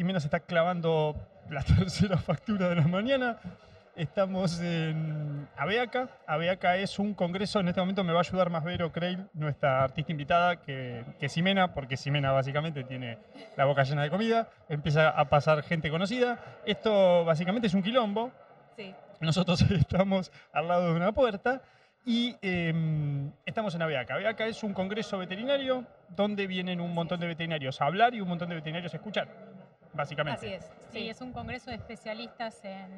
Ximena se está clavando la tercera factura de la mañana. Estamos en Abeaca. Abeaca es un congreso, en este momento me va a ayudar más Vero Creil, nuestra artista invitada, que, que Ximena, porque Ximena básicamente tiene la boca llena de comida, empieza a pasar gente conocida. Esto básicamente es un quilombo. Sí. Nosotros estamos al lado de una puerta y eh, estamos en Abeaca. Abeaca es un congreso veterinario donde vienen un montón de veterinarios a hablar y un montón de veterinarios a escuchar, básicamente. Así es. Sí, es un congreso de especialistas en,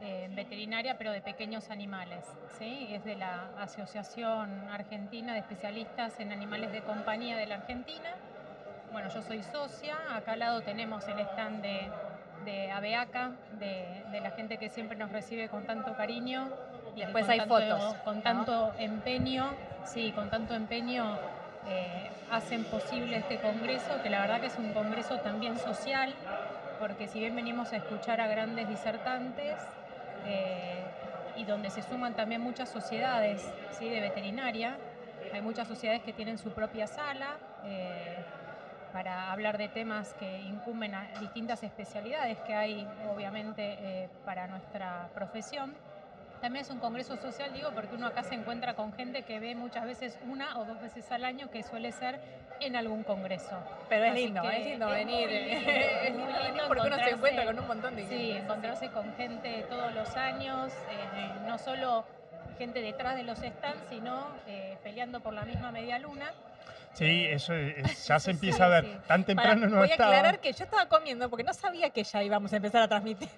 en veterinaria, pero de pequeños animales. ¿sí? Es de la Asociación Argentina de Especialistas en Animales de Compañía de la Argentina. Bueno, yo soy socia. Acá al lado tenemos el stand de, de Abeaca, de, de la gente que siempre nos recibe con tanto cariño. Y Después con hay tanto- fotos, Con ¿no? tanto empeño, sí, con tanto empeño eh, hacen posible este congreso, que la verdad que es un congreso también social, porque si bien venimos a escuchar a grandes disertantes, eh, y donde se suman también muchas sociedades ¿sí? de veterinaria, hay muchas sociedades que tienen su propia sala eh, para hablar de temas que incumben a distintas especialidades que hay obviamente para nuestra profesión. También es un congreso social, digo, porque uno acá se encuentra con gente que ve muchas veces una o dos veces al año, que suele ser en algún congreso. Pero es Así lindo, es lindo es venir. lindo, es muy lindo venir lindo porque uno se encuentra con un montón de Sí, gente. encontrarse con gente todos los años, eh, no solo gente detrás de los stands, sino eh, peleando por la misma media luna. Sí, eso es- ya se Sí, empieza a ver. sí. Tan temprano no voy a estaba. aclarar que yo estaba comiendo porque no sabía que ya íbamos a empezar a transmitir.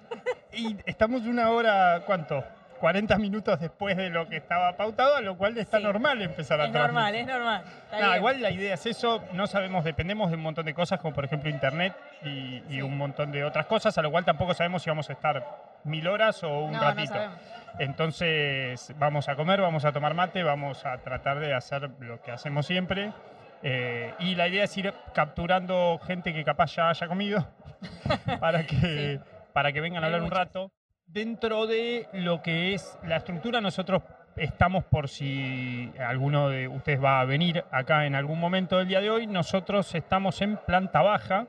Y estamos una hora, ¿cuánto? 40 minutos después de lo que estaba pautado, a lo cual está Sí. normal empezar a Es normal, es normal. Igual la idea es eso, no sabemos, dependemos de un montón de cosas, como por ejemplo internet y, y Sí. un montón de otras cosas, a lo cual tampoco sabemos si vamos a estar mil horas o un no, ratito. Entonces vamos a comer, vamos a tomar mate, vamos a tratar de hacer lo que hacemos siempre. eh, y la idea es ir capturando gente que capaz ya haya comido para que, para que vengan a hablar un rato. Dentro de lo que es la estructura, nosotros estamos por si alguno de ustedes va a venir acá en algún momento del día de hoy, nosotros estamos en planta baja,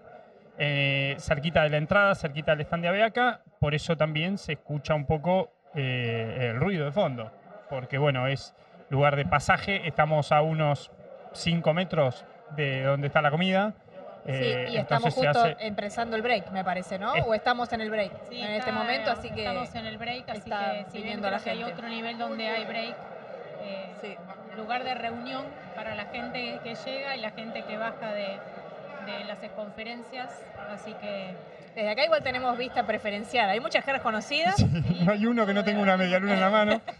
eh, cerquita de la entrada, cerquita del stand de Abeaca, por eso también se escucha un poco eh, el ruido de fondo, porque bueno, es lugar de pasaje, estamos a unos 5 metros de donde está la comida. Sí, eh, y estamos justo hace- empezando el break, me parece, ¿no? Es- O estamos en el break Sí, en este momento, así que Estamos en el break, así que si bien creo la que hay gente. otro nivel donde hay break, eh, Sí. lugar de reunión para la gente que llega y la gente que baja de, de las conferencias, así que desde acá igual tenemos vista preferencial. Hay muchas caras conocidas. Sí, no hay uno que no tenga una media luna en la mano.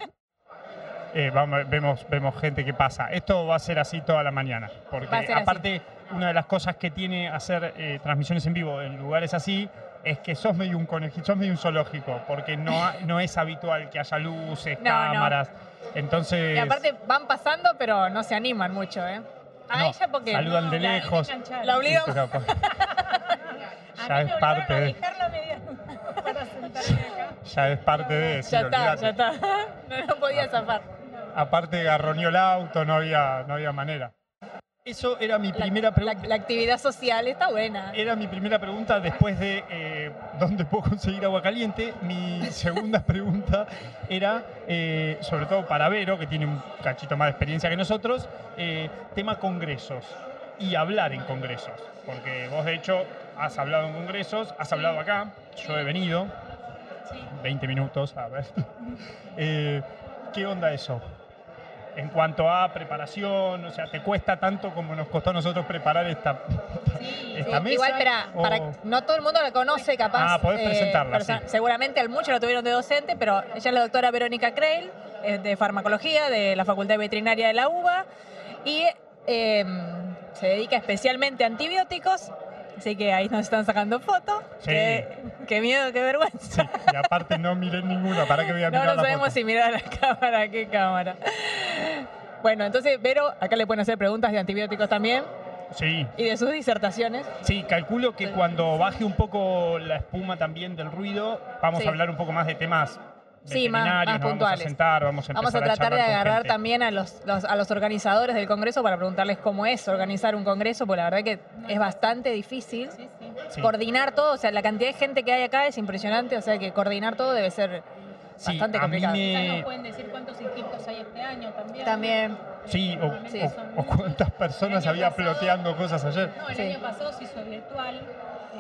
Eh, vamos, vemos, vemos gente que pasa. Esto va a ser así toda la mañana. Porque Va a ser así. Una de las cosas que tiene hacer eh, transmisiones en vivo en lugares así es que sos medio un conejito, sos medio un zoológico, porque no, ha- no es habitual que haya luces, No, no. cámaras. Entonces, Y aparte van pasando, pero no se animan mucho, ¿eh? A No, ella porque saludan de la- lejos. La obligamos. pero, pues, ya es parte de- dejar la media para sentarme acá. ya es parte de sí, ya está, ya está. No, no podía zafar. Aparte garroneó el auto, no había, no había manera. Eso era mi primera pregunta. la actividad social está buena. Era mi primera pregunta después de eh, dónde puedo conseguir agua caliente. Mi segunda pregunta era, eh, sobre todo para Vero, que tiene un cachito más de experiencia que nosotros, eh, tema congresos y hablar en congresos. Porque vos de hecho has hablado en congresos, has hablado acá, yo he venido, Sí. 20 minutos, a ver. ¿Qué onda eso? En cuanto a preparación, o sea, ¿te cuesta tanto como nos costó a nosotros preparar esta, Sí, esta Sí, mesa? igual, para, o- para no todo el mundo la conoce, capaz. Ah, podés presentarla, perso- sí. Seguramente al mucho la tuvieron de docente, pero ella es la doctora Verónica Creil, es de farmacología de la Facultad Veterinaria de la UBA y eh, se dedica especialmente a antibióticos. Así que ahí nos están sacando fotos. Sí. Qué, qué miedo, qué vergüenza. Sí, y aparte no miré ninguna, ¿para qué voy a No, mirar no la sabemos foto? si mirar a la cámara, qué cámara. Bueno, entonces, Vero, acá le pueden hacer preguntas de antibióticos también Sí, y de sus disertaciones. sí, calculo que cuando baje un poco la espuma también del ruido, vamos Sí. a hablar un poco más de temas Sí, más- puntuales. vamos a sentar, vamos a Vamos a empezar tratar de agarrar también a los, los- a los organizadores del Congreso para preguntarles cómo es organizar un Congreso, porque la verdad que es bastante difícil. Sí, sí. Sí. coordinar todo, o sea, la cantidad de gente que hay acá es impresionante, o sea que coordinar todo debe ser Sí, bastante complicado. me- Quizás nos pueden decir cuántos inscriptos hay este año también. También. Sí, o, cuántas personas había pasado- ploteando cosas ayer. No, el Sí. año pasado se hizo virtual.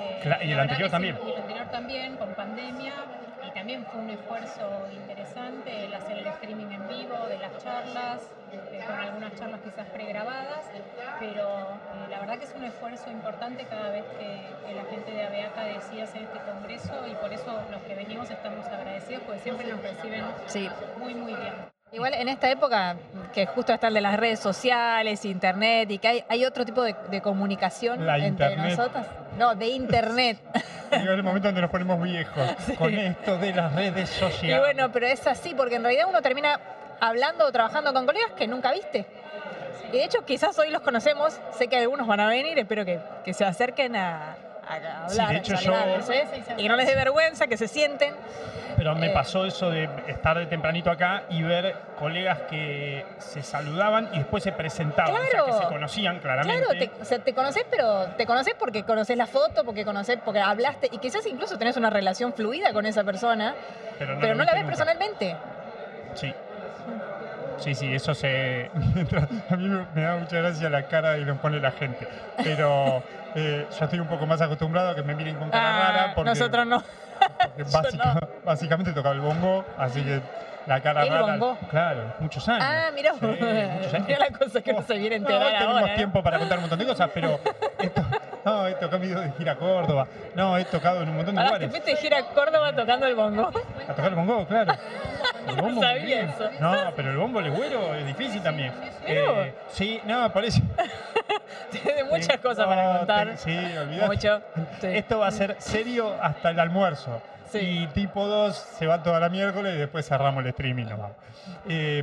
eh, y el anterior sí, también. Y el anterior también, con pandemia. También fue un esfuerzo interesante el hacer el streaming en vivo de las charlas, eh, con algunas charlas quizás pregrabadas. Pero eh, la verdad que es un esfuerzo importante cada vez que, que la gente de ABEACA decide hacer este congreso. Y por eso los que venimos estamos agradecidos, porque siempre nos reciben Sí. muy, muy bien. Igual en esta época, que justo está el de las redes sociales, internet, y que hay, hay otro tipo de, de comunicación La entre internet. nosotras. No, de internet. Llegó el momento donde nos ponemos viejos con esto de las redes y sociales. bueno, pero es así, porque en realidad uno termina hablando o trabajando con colegas que nunca viste. Y de hecho, quizás hoy los conocemos, sé que algunos van a venir, espero que, que se acerquen a, a hablar, Sí, de hecho, yo- y que no les dé vergüenza, que se sienten. Pero me Eh. pasó eso de estar de tempranito acá y ver colegas que se saludaban y después se presentaban, o sea, Claro. que se conocían claramente. Claro, te, o sea, te conoces, pero te conoces porque conoces la foto, porque conoces, porque hablaste, y quizás incluso tenés una relación fluida con esa persona, pero no, pero no la ves nunca. personalmente. Sí. Sí, sí, eso se. a mí me da mucha gracia la cara que nos pone la gente. Pero eh, yo estoy un poco más acostumbrado a que me miren con cara Ah, rara. Porque, nosotros no. porque básica- básicamente tocaba el bongo, así que la cara ¿El rara. bongo? Claro, muchos años. Ah, mirá, Sí, muchos años. mirá la cosa que no se viene a No, enterar hoy tenemos ahora. ¿eh? tiempo para contar un montón de cosas, pero esto, no, he tocado de gira a Córdoba, no, he tocado en un montón de Ahora te lugares. fuiste de gira a Córdoba tocando el bongo. A tocar el bongo, claro. El No bombo sabía muy bien. eso. No, pero el bombo legüero es difícil también. Eh, sí, no, por eso. Tienes muchas cosas no, para contar. te- sí, olvidate. Mucho. Sí. Esto va a ser serio hasta el almuerzo. Sí. Y tipo 2 se va toda la miércoles y después cerramos el streaming. nomás. Eh,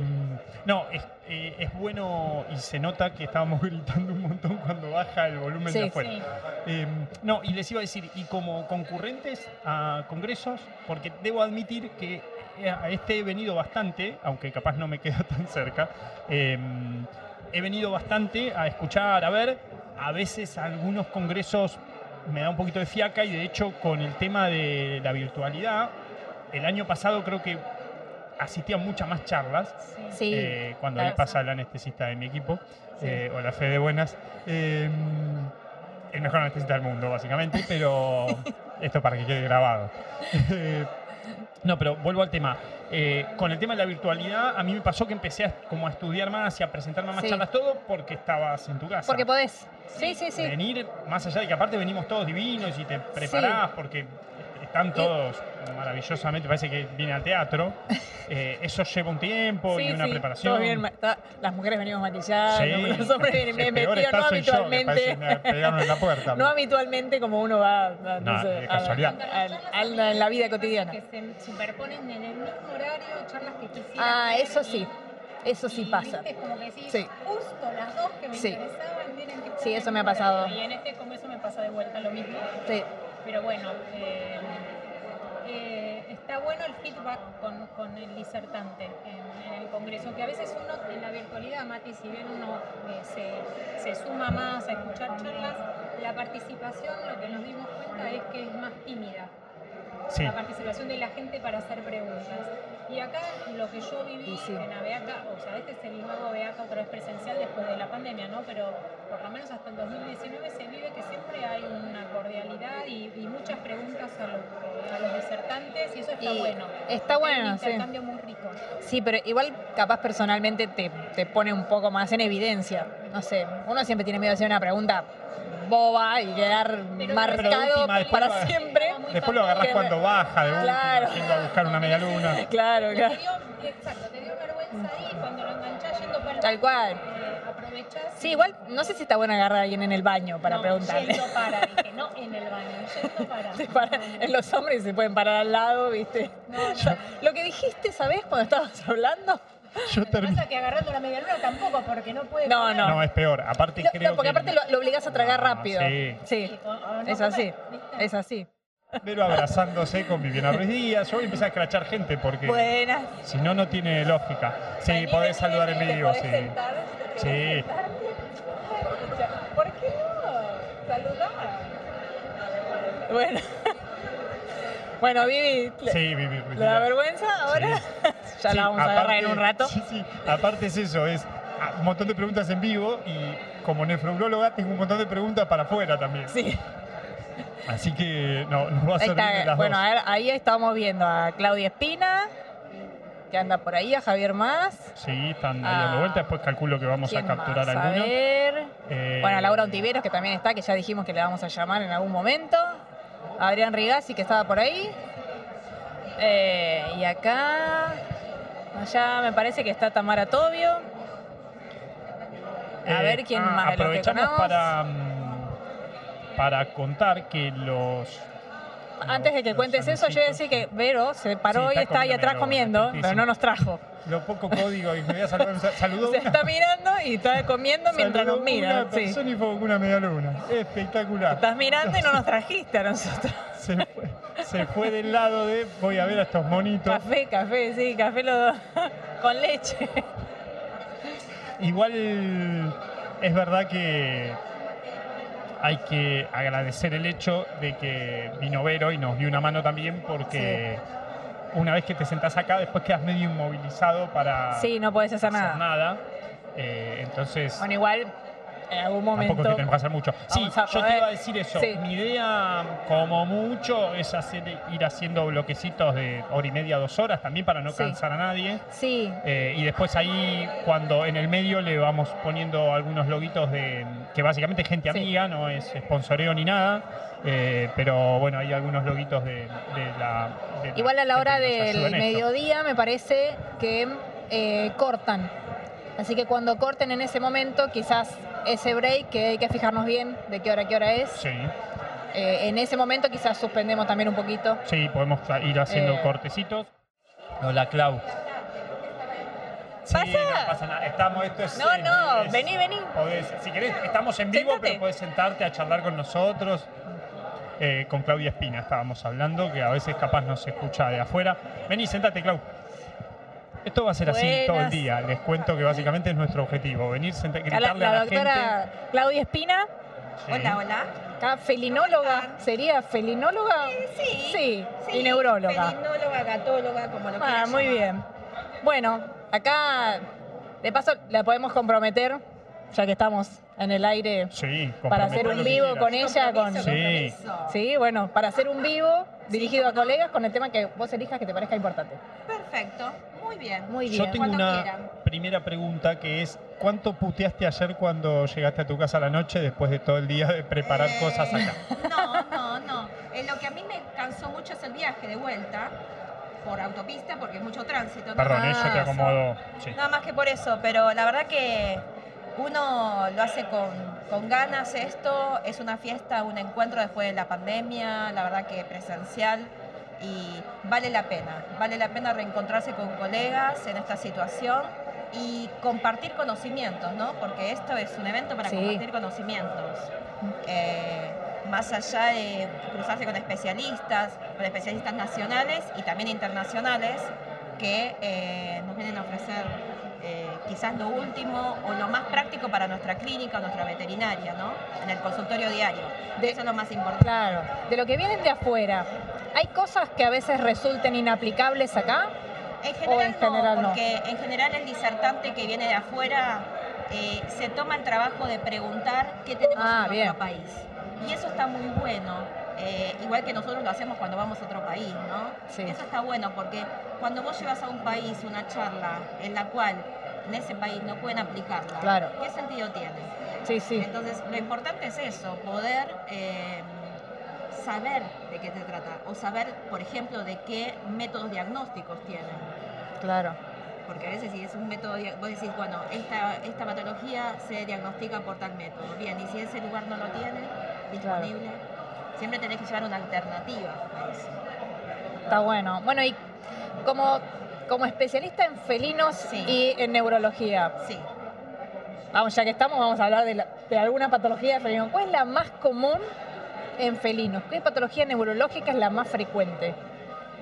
no, es, eh, es bueno y se nota que estábamos gritando un montón cuando baja el volumen Sí. de afuera. Sí. Eh, no, y les iba a decir, y como concurrentes a congresos, porque debo admitir que eh, a este he venido bastante, aunque capaz no me queda tan cerca, eh, he venido bastante a escuchar, a ver, a veces algunos congresos me da un poquito de fiaca y de hecho con el tema de la virtualidad, el año pasado creo que asistí a muchas más charlas, Sí. Eh, cuando claro. ahí pasa el anestesista de mi equipo, Sí. eh, o la fe de buenas. Eh, el mejor anestesista del mundo, básicamente, pero esto para que quede grabado. No, pero vuelvo al tema. Eh, con el tema de la virtualidad, a mí me pasó que empecé a, como a estudiar más y a presentarme más Sí. charlas, todo porque estabas en tu casa. Porque podés. Sí, sí, sí. Venir, más allá de que aparte venimos todos divinos y te preparás porque están todos maravillosamente, parece que viene al teatro. Eh, eso lleva un tiempo y Sí, una sí, preparación. todo bien ta- las mujeres venimos maquilladas, Sí. los hombres vienen peor metidos, no está yo, habitualmente. parece pegaron en la puerta. no habitualmente como uno va a- no No, sé, casualidad. a- a- en la vida cotidiana. Que se superponen en el mismo horario, charlas que quisiera. Ah, eso y- sí. Eso sí y, pasa. viste, como que decís, Sí. justo las dos que me Sí. interesaban tienen que estar Sí, eso me ha pasado. Y en este congreso me pasa de vuelta lo mismo. Sí. Pero bueno, eh, eh, está bueno el feedback con, con el disertante en, en el congreso, que a veces uno en la virtualidad, Mati, si bien uno eh, se, se suma más a escuchar charlas, la participación, lo que nos dimos cuenta es que es más tímida Sí. la participación de la gente para hacer preguntas. Y acá lo que yo viví sí. en ABEACA, o sea, este es el nuevo ABEACA otra vez presencial después de la pandemia, ¿no? Pero por lo menos hasta el 2019 se vive que siempre hay una cordialidad y, y muchas preguntas a los, a los disertantes y eso está Y bueno. está Es bueno, un sí. intercambio muy rico. Sí, pero igual capaz personalmente te, te pone un poco más en evidencia. No sé, uno siempre tiene miedo de hacer una pregunta boba y quedar Pero- marcado para lo- siempre. Después lo agarrás Que- cuando baja de última, Claro. yendo a buscar una media luna. Claro, claro. exacto, te dio vergüenza ahí cuando lo enganchás yendo para el Tal cual. eh, aprovechás. Sí, igual no sé si está bueno agarrar a alguien en el baño para no, preguntarle. Yendo para, dije, no en el baño, yendo para. Se para- en los hombres se pueden parar al lado, ¿viste? No, no. Lo que dijiste, ¿sabés? Cuando estabas hablando. Yo termino. pasa que agarrando la media luna tampoco, porque no puede. No, comer. no. No, es peor. Aparte No, creo no, porque que aparte lo, lo obligás a tragar No, rápido. sí. Sí, es así. Es así. Vero abrazándose con Viviana Ruiz Díaz. Yo voy a empezar a escrachar gente porque Buenas. si no, no tiene lógica. Sí, Vení, podés saludar en podés sí. sentar, te Sí. ¿Por qué no? Saludar. Bueno. Bueno, Vivi, ¿le- Sí, Vivi. ¿le da vergüenza ahora? ya Sí, la vamos a agarrar en un rato. Sí, sí. Aparte es eso, es ah, un montón de preguntas en vivo y como nefrauróloga tengo un montón de preguntas para afuera también. Sí, Así que no, nos va a servir de las Bueno, dos. a ver, ahí estamos viendo a Claudia Espina, que anda por ahí, a Javier Más. Sí, están ahí Ah. dando vuelta. Después calculo que vamos a ¿Quién capturar más? A alguno. ver. Eh, Bueno, a Laura Ontiveros, que también está, que ya dijimos que le vamos a llamar en algún momento. Adrián Rigazzi, que estaba por ahí. Eh, y acá, allá me parece que está Tamara Tobio. A Eh, ver quién ah, más de los que Aprovechamos para, mm, para contar que los. Antes de que cuentes eso, yo voy a decir que Vero se paró Sí, y está ahí atrás comiendo, pero no nos trajo. Lo poco código y me voy a saludar. Saludó Se una- está mirando y está comiendo mientras nos mira. Una sí. persona y fue una media luna. Espectacular. Estás mirando y no nos trajiste a nosotros. Se fue, se fue del lado de voy a ver a estos monitos. Café, café, sí, café lo- con leche. Igual es verdad que hay que agradecer el hecho de que vino Vero y nos dio una mano también porque una vez que te sentás acá después quedas medio inmovilizado para Sí, no puedes hacer nada. nada. Eh, entonces Bueno, igual en algún tampoco es momento. que tenemos que hacer mucho. Sí, yo te iba a decir eso. sí. Mi idea como mucho es hacer, ir haciendo bloquecitos de hora y media, dos horas también para no Sí. cansar a nadie. Sí, Eh, y después ahí, cuando en el medio le vamos poniendo algunos loguitos de que básicamente es gente Sí. amiga, no es sponsoreo ni nada. eh, pero bueno, hay algunos loguitos de, de la. de igual a la hora del mediodía me parece que eh, cortan. Así que cuando corten en ese momento, quizás ese break, que hay que fijarnos bien de qué hora a qué hora es, Sí, eh, en ese momento quizás suspendemos también un poquito. sí, podemos ir haciendo Eh. cortecitos. Hola, Clau. Sí, ¿Pasa? no pasa nada. Estamos, esto es, No, no, es- vení, vení. podés- si querés, estamos en vivo, Sentate. pero podés sentarte a charlar con nosotros. Eh, con Claudia Espina estábamos hablando, que a veces capaz no se escucha de afuera. Vení, sentate, Clau. Esto va a ser así todo el día. Les cuento que básicamente es nuestro objetivo, venir, senta- A la, gritarle a la la, doctora Claudia Espina, gente. Sí. Hola, hola. acá felinóloga, ¿sería felinóloga? Sí. Sí, y neuróloga. Felinóloga, gatóloga, como lo Ah, muy llamar. bien. Bueno, acá de paso la podemos comprometer, ya que estamos en el aire, Sí, para hacer un vivo con ella, con... Sí. Sí, bueno, para hacer un vivo dirigido a colegas con el tema que vos elijas que te parezca importante. Perfecto, muy bien. Muy Yo bien. tengo Cuando una quieran. primera pregunta que es, ¿cuánto puteaste ayer cuando llegaste a tu casa a la noche después de todo el día de preparar Eh, cosas acá? No, no, no. Eh, lo que a mí me cansó mucho es el viaje de vuelta por autopista porque es mucho tránsito. ¿no? Perdón, Ah, eso te acomodo. Sí. Nada más que por eso, pero la verdad que uno lo hace con, con ganas esto, es una fiesta, un encuentro después de la pandemia, la verdad que presencial y vale la pena, vale la pena reencontrarse con colegas en esta situación y compartir conocimientos, ¿no? Porque esto es un evento para Sí. compartir conocimientos. Eh, más allá de cruzarse con especialistas, con especialistas nacionales y también internacionales que eh, nos vienen a ofrecer eh, quizás lo último o lo más práctico para nuestra clínica o nuestra veterinaria, ¿no? En el consultorio diario. De- Eso es lo más importante. Claro, de lo que vienen de afuera, ¿hay cosas que a veces resulten inaplicables acá? En ¿O general, en general no, no? porque en general el disertante que viene de afuera eh, se toma el trabajo de preguntar qué tenemos Ah, en bien. otro país. Y eso está muy bueno, eh, igual que nosotros lo hacemos cuando vamos a otro país, ¿no? Sí. Eso está bueno porque cuando vos llevas a un país una charla en la cual en ese país no pueden aplicarla, Claro. ¿qué sentido tiene? Sí, sí. Entonces, lo importante es eso, poder eh, saber de qué se trata o saber, por ejemplo, de qué métodos diagnósticos tienen. Claro. Porque a veces si es un método, vos decís, bueno, esta, esta patología se diagnostica por tal método. Bien, y si ese lugar no lo tiene disponible, siempre tenés que llevar una alternativa a eso. Está bueno. Bueno, y como, como especialista en felinos Sí. y en neurología, Sí. vamos, ya que estamos, vamos a hablar de, la- de alguna patología de felino. ¿Cuál es la más común en felinos? ¿Qué patología neurológica es la más frecuente?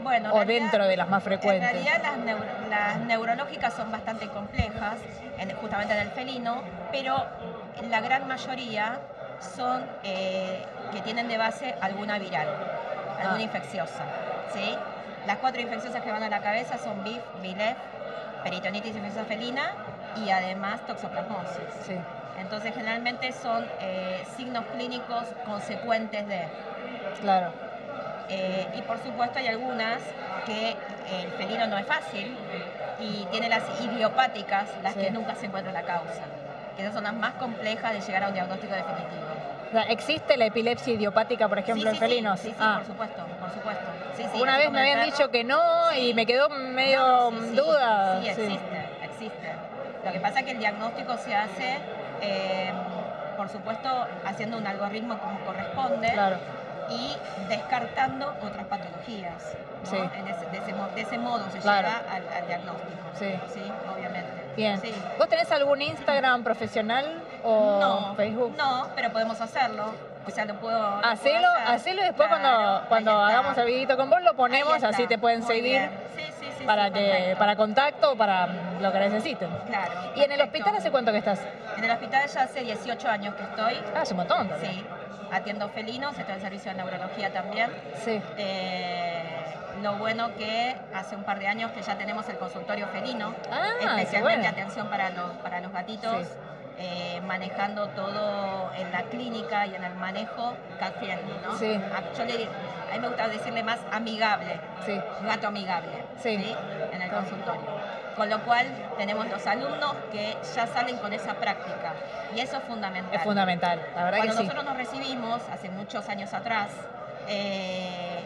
Bueno, en O realidad- dentro de las más frecuentes. En realidad las, neuro- las neurológicas son bastante complejas, en- justamente en el felino, pero la gran mayoría son eh, que tienen de base alguna viral, alguna Ah. infecciosa. ¿sí? Las cuatro infecciosas que van a la cabeza son BIF, BILEF, peritonitis infecciosa felina y además toxoplasmosis. Sí. Entonces generalmente son eh, signos clínicos consecuentes de... Claro. Eh, y por supuesto hay algunas que el felino no es fácil y tiene las idiopáticas, las Sí. que nunca se encuentra la causa, que esas son las más complejas de llegar a un diagnóstico definitivo. O sea, ¿Existe la epilepsia idiopática, por ejemplo, sí, en felinos? Sí, sí, Ah. por supuesto, por supuesto. Una vez me habían perro. dicho que no y me quedó medio No, duda. Sí, existe, existe. Lo que pasa es que el diagnóstico se hace, eh, por supuesto, haciendo un algoritmo como corresponde Claro. y descartando otras patologías. ¿no? Sí. En ese- de, ese, mo- de ese modo se Claro. llega al, al diagnóstico. Sí. obviamente. Bien. Sí. ¿Vos tenés algún Instagram profesional o No, Facebook? no, pero podemos hacerlo. O sea, lo puedo. lo puedo Hacelo, hacelo y después Claro, cuando, cuando hagamos el videito con vos lo ponemos, así te pueden Muy seguir. Sí, sí, sí, para sí, que perfecto. para contacto o para lo que necesiten. Claro. ¿Y en el hospital hace cuánto que estás? En el hospital ya hace 18 años que estoy. Ah, hace un montón. también. Sí, atiendo felinos, estoy en servicio de neurología también. Sí. Eh, lo bueno que hace un par de años que ya tenemos el consultorio felino, Ah, especialmente bueno. atención para los, para los gatitos, Sí. eh, manejando todo en la clínica y en el manejo cat friendly, ¿no? Sí. A, yo le, a mí me gusta decirle más amigable, Sí. gato amigable, Sí. En el Claro. consultorio. Con lo cual tenemos los alumnos que ya salen con esa práctica y eso es fundamental. Es fundamental, la verdad Cuando que sí. nosotros nos recibimos, hace muchos años atrás, eh,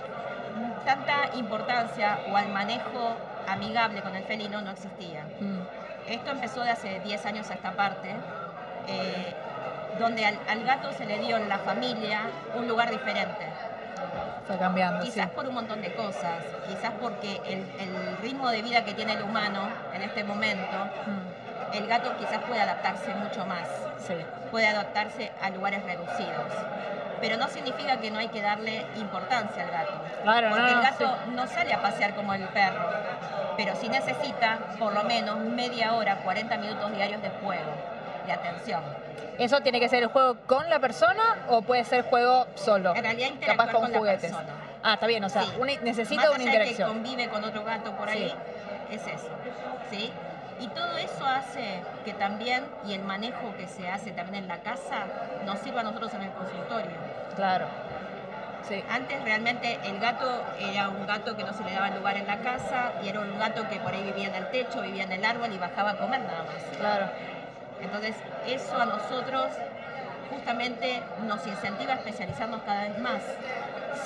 tanta importancia o al manejo amigable con el felino no existía. Mm, Esto empezó de hace 10 años a esta parte, eh, donde al, al gato se le dio en la familia un lugar diferente. Fue cambiando, sí. Quizás por un montón de cosas, quizás porque el, el ritmo de vida que tiene el humano en este momento, Mm, el gato quizás puede adaptarse mucho más Sí. puede adaptarse a lugares reducidos. Pero no significa que no hay que darle importancia al gato. Claro, Porque no, el gato sí. no sale a pasear como el perro, pero sí necesita por lo menos media hora, 40 minutos diarios de juego, de atención. ¿Eso tiene que ser el juego con la persona o puede ser juego solo? En realidad Capaz con, con juguetes. Ah, está bien, o sea, Sí. una- necesita Más una allá que interacción. convive con otro gato por ahí, es eso. ¿sí? Y todo eso hace que también, y el manejo que se hace también en la casa, nos sirva a nosotros en el consultorio. Claro. Sí. Antes realmente el gato era un gato que no se le daba lugar en la casa y era un gato que por ahí vivía en el techo, vivía en el árbol y bajaba a comer nada más. Claro. Entonces eso a nosotros justamente nos incentiva a especializarnos cada vez más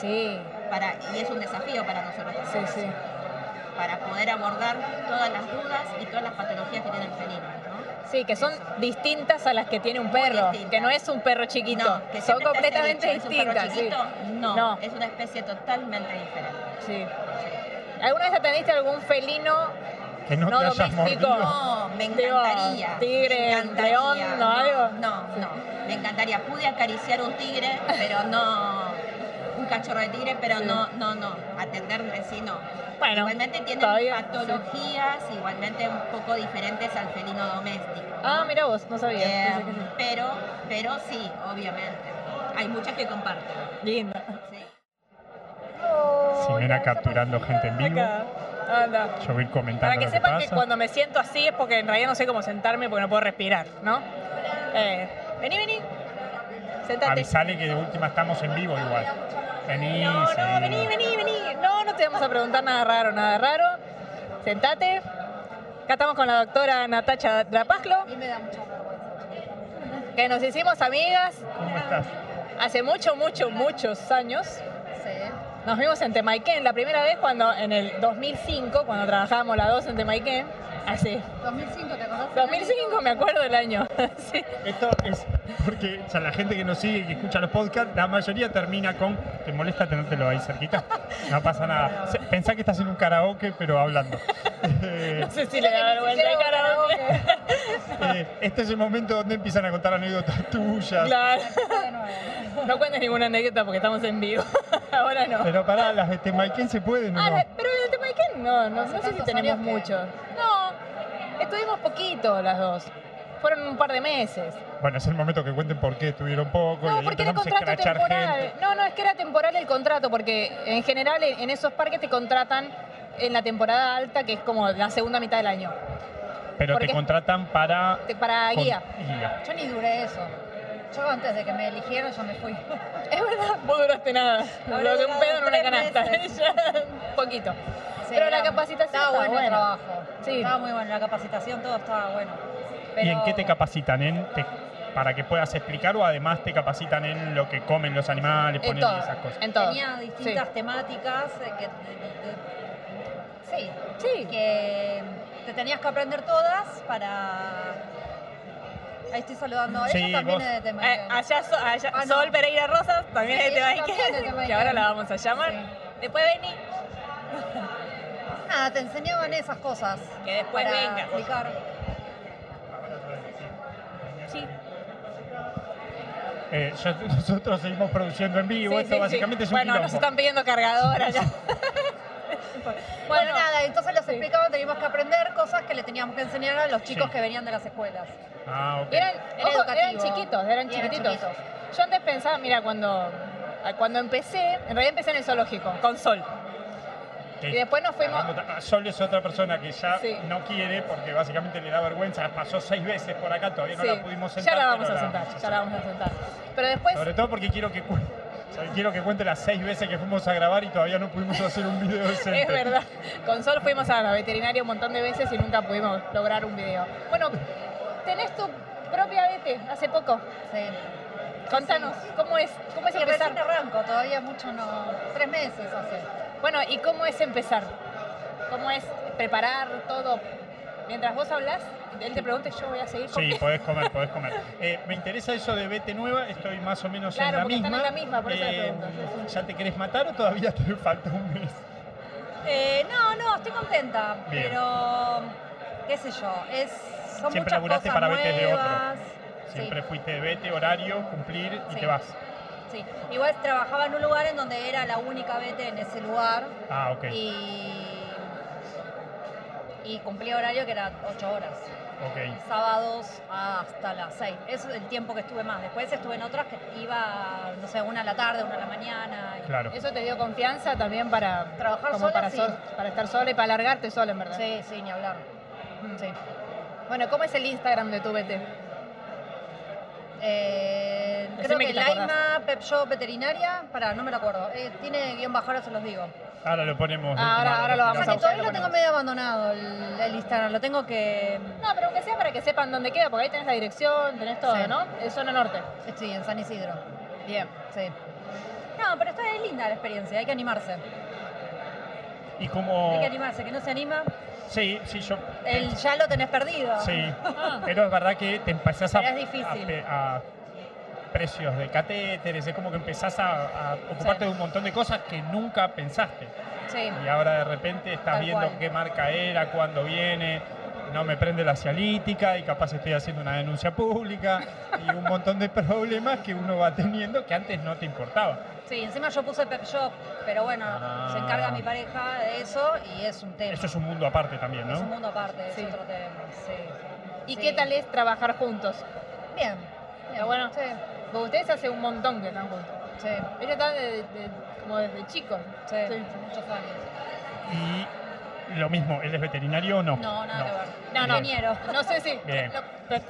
Sí. para, y es un desafío para nosotros Sí, también, sí. para poder abordar todas las dudas y todas las patologías que tiene el felino. ¿no? Sí, que son Eso. distintas a las que tiene un Muy perro, distintas. que no es un perro chiquito, No, que son completamente dicho, ¿es un perro distintas. sí. No, No. es una especie totalmente diferente. Sí. sí. ¿Alguna vez atendiste a algún felino? Que no, No te hayas doméstico. mordido. No, me encantaría. tigre, me encantaría. león, ¿no? Algo. No, no, me encantaría. Pude acariciar un tigre, pero no un cachorro de tigre, pero Sí. no, no, no. Atenderle sí no. Bueno, igualmente tienen todavía, patologías igualmente un poco diferentes al felino doméstico. ¿no? Ah, mira vos, no sabía. Eh, Pensé que sí. pero, pero sí, obviamente. Hay muchas que comparten. Linda. Sí. Ximena capturando gente en vivo. Anda. Yo voy comentando Para que lo sepan que pasa. cuando me siento así es porque en realidad no sé cómo sentarme porque no puedo respirar, ¿no? Eh, vení, vení. Sentate. Avisale que de última estamos en vivo igual. Vení, No, no, vení, vení, vení. No, no te vamos a preguntar nada raro, nada raro. Sentate. Acá estamos con la doctora Natacha Drapaslo, Y me da mucha vergüenza. que nos hicimos amigas ¿Cómo estás? hace mucho, mucho, muchos años. Nos vimos en Temaiken la primera vez cuando en el 2005, cuando trabajábamos las dos en Temaiken. Así. 2005, ¿te acordás? 2005 me acuerdo del año. sí. Esto es porque o sea, la gente que nos sigue y que escucha los podcasts, la mayoría termina con ¿te molesta tenértelo ahí cerquita? No pasa nada. Pensá que estás en un karaoke, pero hablando. Eh, No sé si le da vergüenza el karaoke. eh, este es el momento donde empiezan a contar anécdotas tuyas. Claro. De nuevo. No cuentes ninguna anécdota porque estamos en vivo. Ahora no. Pero pará, las de Temaiken se pueden, ¿o Ah, no? la- pero en el Temaiken no, no, no sé si tenemos mucho. No, estuvimos poquito las dos. Fueron un par de meses. Bueno, es el momento que cuenten por qué estuvieron poco y No, ahí porque era contrato temporal. gente. No, no, es que era temporal el contrato, porque en general en esos parques te contratan en la temporada alta, que es como la segunda mitad del año, Pero ¿Por te contratan para... te- para con- guía. guía. Yo ni duré eso. Yo antes de que me eligieran ya me fui. Es verdad, vos duraste nada. Lo que un pedo en una canasta. poquito. Sí, Pero la capacitación estaba estaba bueno el buena. trabajo. Sí. Estaba muy bueno, la capacitación todo estaba bueno. ¿Y en qué te capacitan? ¿En te- para que puedas explicar o además te capacitan en lo que comen los animales, En ponen todo. esas cosas? En todo. Tenía distintas temáticas eh, que, de- de- sí, Sí. que te tenías que aprender todas para... Ahí estoy saludando a ella, Sí, también vos- es de tema Eh, allá, So- allá- Ah, no. Sol Pereira Rosas, también Sí, es de también Temaiken. que ahora la vamos a llamar. Sí. Después vení. Nada, te enseñaban esas cosas. Que después venga. Explicar. Sí. Eh, yo- nosotros seguimos produciendo en vivo, Sí, esto sí, básicamente sí. es un Bueno, nos están pidiendo cargadora ya. Bueno, nada, entonces les explicaban, teníamos que aprender cosas que le teníamos que enseñar a los chicos Sí. que venían de las escuelas. Ah, ok. Eran, Era ojo, eran educativo. chiquitos, eran eran chiquititos. chiquitos. Yo antes pensaba, mira, cuando, cuando empecé, en realidad empecé en el zoológico, con Sol. Y después nos fuimos... Sol es otra persona que ya Sí. no quiere porque básicamente le da vergüenza. Pasó seis veces por acá, todavía no Sí, la pudimos sentar. ya la vamos pero a sentar, vamos a ya la vamos a sentar. Pero después, Sobre todo porque quiero que, cu- o sea, quiero que cuente las seis veces que fuimos a grabar y todavía no pudimos hacer un video decente. es verdad, con Sol fuimos a la veterinaria un montón de veces y nunca pudimos lograr un video. Bueno, tenés tu propia vete hace poco. Sí. Contanos, ¿cómo es, cómo es Y empezar? arranco, todavía mucho no. Tres meses hace. Bueno, ¿y cómo es empezar? ¿Cómo es preparar todo? Mientras vos hablas, él te pregunta y yo voy a seguir Sí, podés comer, podés comer. Eh, me interesa eso de Vete Nueva, estoy más o menos Claro, en la misma. están en la misma, por eso Eh, pregunto, sí, sí. ¿Ya te querés matar o todavía te falta un mes? Eh, no, no, estoy contenta, Bien. pero qué sé yo, es son Siempre muchas laburaste cosas para vetes de otro. nuevas. Siempre fuiste de Vete, horario, cumplir y Sí. te vas. Sí. Igual trabajaba en un lugar en donde era la única vete en ese lugar Ah, ok. y y cumplía horario que era 8 horas. Ok. Sábados hasta las 6. Eso es el tiempo que estuve más. Después estuve en otras que iba, no sé, una a la tarde, una a la mañana. y- Claro. ¿Eso te dio confianza también para Trabajar como sola, para, sí. sol- para estar sola y para alargarte sola, en verdad? Sí, sí, ni hablar. Mm. Sí. Bueno, ¿cómo es el Instagram de tu VT? Eh, creo que. Laima Pep Shop Veterinaria, para, no me lo acuerdo. Eh, tiene guion bajo, ahora se los digo. Ahora lo ponemos. Ah, ahora- ahora lo vamos a todavía lo lo tengo medio abandonado el, el Instagram, lo tengo que... No, pero aunque sea para que sepan dónde queda, porque ahí tenés la dirección, tenés todo, Sí. ¿no? Es zona norte. Sí, en San Isidro. Bien. Sí. No, pero está es linda la experiencia, hay que animarse. Y como. Hay que animarse, que no se anima, Sí, sí, yo. el ya lo tenés perdido. Sí, Ah. pero es verdad que te empezás a, Pero es difícil. a a precios de catéteres, es como que empezás a, a ocuparte Sí. de un montón de cosas que nunca pensaste. Sí. Y ahora de repente estás Tal viendo cual. qué marca era, cuándo viene, no me prende la cialítica y capaz estoy haciendo una denuncia pública y un montón de problemas que uno va teniendo que antes no te importaba. Sí, encima yo puse Pep Shop, pero bueno, Ah. se encarga mi pareja de eso y es un tema. Eso es un mundo aparte también, Es un ¿no? mundo aparte, es Sí. otro tema. Sí. ¿Y Sí. qué tal es trabajar juntos? Bien. Está bueno. Sí, Porque ustedes hace un montón que están juntos. sí, Ellos están de- de- como desde chicos. sí, Sí. muchos años. Y lo mismo, ¿él es veterinario o no? No, nada que ver. No, no. Ingeniero. No sé si. Bien.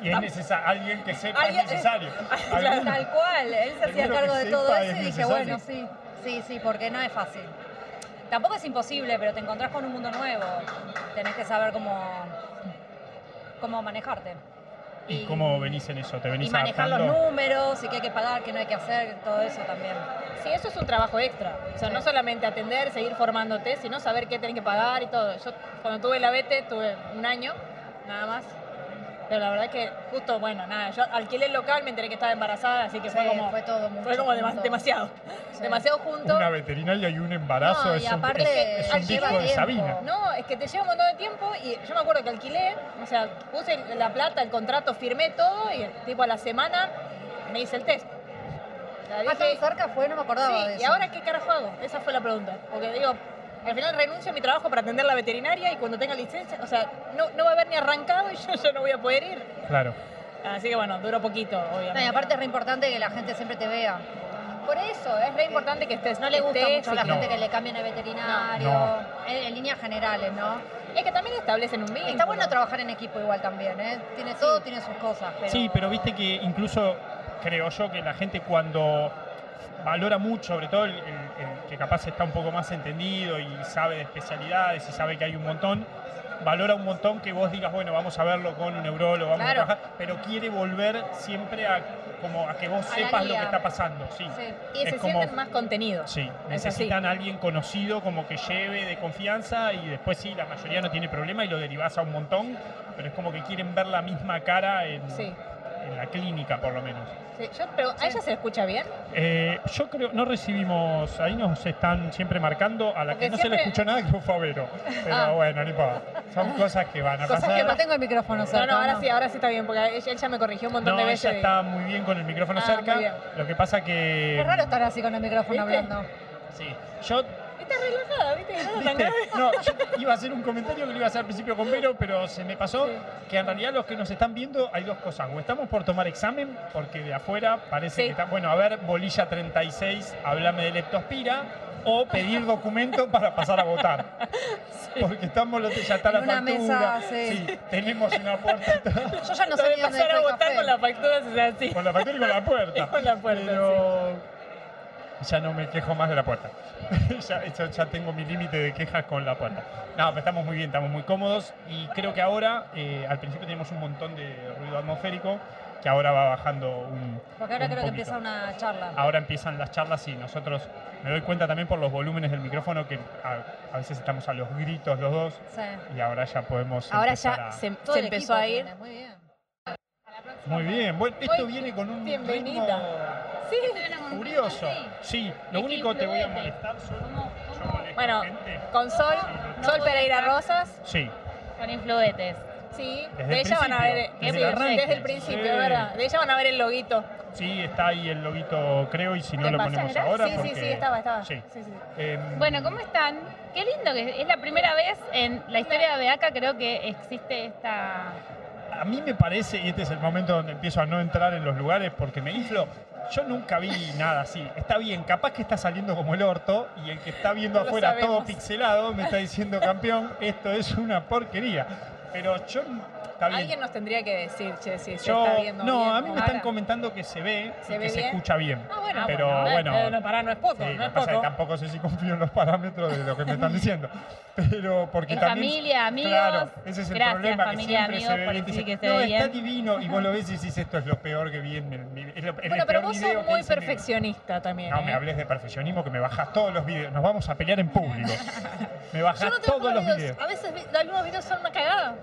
Y es necesario, alguien que sepa Alguien- es necesario. Claro. Alguno- Tal cual, él se hacía Alguno cargo que de todo sepa eso es y dije, necesario. bueno, sí, sí, sí, porque no es fácil. Tampoco es imposible, pero te encontrás con un mundo nuevo. Tenés que saber cómo, cómo manejarte. ¿Y cómo venís en eso? ¿Te venís Y manejar los adaptando? números, y qué hay que pagar, qué no hay que hacer, todo eso también. Sí, eso es un trabajo extra. O sea, no solamente atender, seguir formándote, sino saber qué tenés que pagar y todo. Yo cuando tuve la BT tuve un año, nada más. Pero la verdad que justo, bueno, nada, yo alquilé el local, me enteré que estaba embarazada, así que fue Sí, como, fue todo mucho fue como junto. demasiado. Sí. Demasiado junto. Una veterinaria y un embarazo No, y es, un, aparte, es- es un disco de. Sabina. No, es que te lleva un montón de tiempo y yo me acuerdo que alquilé, o sea, puse la plata, el contrato, firmé todo y tipo a la semana me hice el test. Ah, tan cerca fue, no me acordaba sí, de eso. ¿y ahora qué carajo hago? Esa fue la pregunta. Porque digo, al final renuncio a mi trabajo para atender la veterinaria y cuando tenga licencia, o sea, no, no va a haber ni arrancado y yo ya no voy a poder ir. Claro. Así que bueno, duró poquito, obviamente. No, y aparte es re importante que la gente siempre te vea. Por eso, es re importante que estés. No le gusta estés mucho a la gente que le cambien el veterinario, No. En, en líneas generales, ¿no? Es que también establecen un vínculo. Está bueno trabajar en equipo igual también, ¿eh? Tiene todo, tiene sus cosas, pero... Sí, pero viste que incluso creo yo que la gente cuando valora mucho, sobre todo el, el- que capaz está un poco más entendido y sabe de especialidades y sabe que hay un montón, valora un montón que vos digas, bueno, vamos a verlo con un neurólogo, vamos Claro. a trabajar, pero quiere volver siempre a, como a que vos A sepas lo que está pasando. Sí, Sí. Y Es se como- sienten más contenidos. sí. Es necesitan a alguien conocido como que lleve de confianza y después sí, la mayoría no tiene problema y lo derivás a un montón, pero es como que quieren ver la misma cara en, Sí. en la clínica por lo menos. Sí, yo, pero ¿a ella se escucha bien? Eh, yo creo, no recibimos, ahí nos están siempre marcando, a la Porque que no se le escuchó nada que fue Favero. Pero Ah. bueno, ni importa. Son cosas que van a Cosas pasar. que No tengo el micrófono No, cerca. no, ahora sí, ahora sí está bien, porque ella, él ya me corrigió un montón No, de ella veces. está muy bien con el micrófono Ah, cerca. muy bien. Lo que pasa que. Es raro estar así con el micrófono ¿Viste? hablando. Sí. Yo Está relajada, ¿viste? Que no era tan ¿Viste? grave. No, yo iba a hacer un comentario que lo iba a hacer al principio con Vero, pero se me pasó Sí. que en realidad los que nos están viendo hay dos cosas. O estamos por tomar examen, porque de afuera parece Sí. que está, bueno, a ver, bolilla 36, háblame de leptospira, o pedir documento para pasar a votar. Porque estamos, los ya está la En una factura. mesa, sí. tenemos una puerta atrás, Yo ya no Lo sé de ni dónde pasar a está el votar café. con las facturas es así. con la factura y con la puerta. Y con la puerta, Pero ya no me quejo más de la puerta. ya, ya- ya tengo mi límite de quejas con la puerta. No, pero estamos muy bien, estamos muy cómodos y creo que ahora, eh, al principio teníamos un montón de ruido atmosférico, que ahora va bajando un Porque ahora un creo que poquito. empieza una charla. Ahora empiezan las charlas y nosotros, me doy cuenta también por los volúmenes del micrófono que a, a veces estamos a los gritos los dos Sí. y ahora ya podemos Ahora ya a- se, se empezó a ir. tiene, Muy bien. Muy bien, bueno, esto viene con un bienvenida. ritmo Sí. furioso. Sí, lo que único te voy a molestar solo. ¿Cómo- Yo molesto Bueno, gente. con Sol, No Sol Pereira. Rosas. Sí, Con influetes. Sí, Desde de el ella van a ver, sí, desde el desde el principio, Sí. verdad. De ella van a ver el loguito. sí, está ahí el loguito, creo, y si no ¿Qué lo ponemos ¿Era? ahora. Sí, sí, porque- sí, estaba, estaba. Sí. Sí, sí. Em, Bueno, ¿cómo están? Qué lindo que es la primera vez en la historia de Beaca creo que existe esta... A mí me parece, y este es el momento donde empiezo a no entrar en los lugares porque me inflo, yo nunca vi nada así. Está bien, capaz que está saliendo como el orto y el que está viendo No afuera todo pixelado me está diciendo, campeón, esto es una porquería. Pero yo, está bien. Alguien nos tendría que decir, che, si se Yo- está viendo no, bien. a mí me Ahora. están comentando que se ve ¿Se y ve que se escucha bien. Ah, bueno, pero eh, bueno, eh, no, pará, no es poco, Sí, no lo es que pasa es que poco. tampoco sé si confío en los parámetros de lo que me están diciendo. Pero porque En también. familia, amigos. Claro, ese es el Gracias, problema. familia, que siempre amigos, se ve que se no, ve está bien". divino. Y vos lo ves y decís, esto es lo peor que vi en es lo- el Bueno, pero vos sos muy en perfeccionista también. No ¿eh? me hables de perfeccionismo que me bajas todos los videos. Nos vamos a pelear en público. Me bajas no todos los videos. videos. A veces algunos videos son una cagada.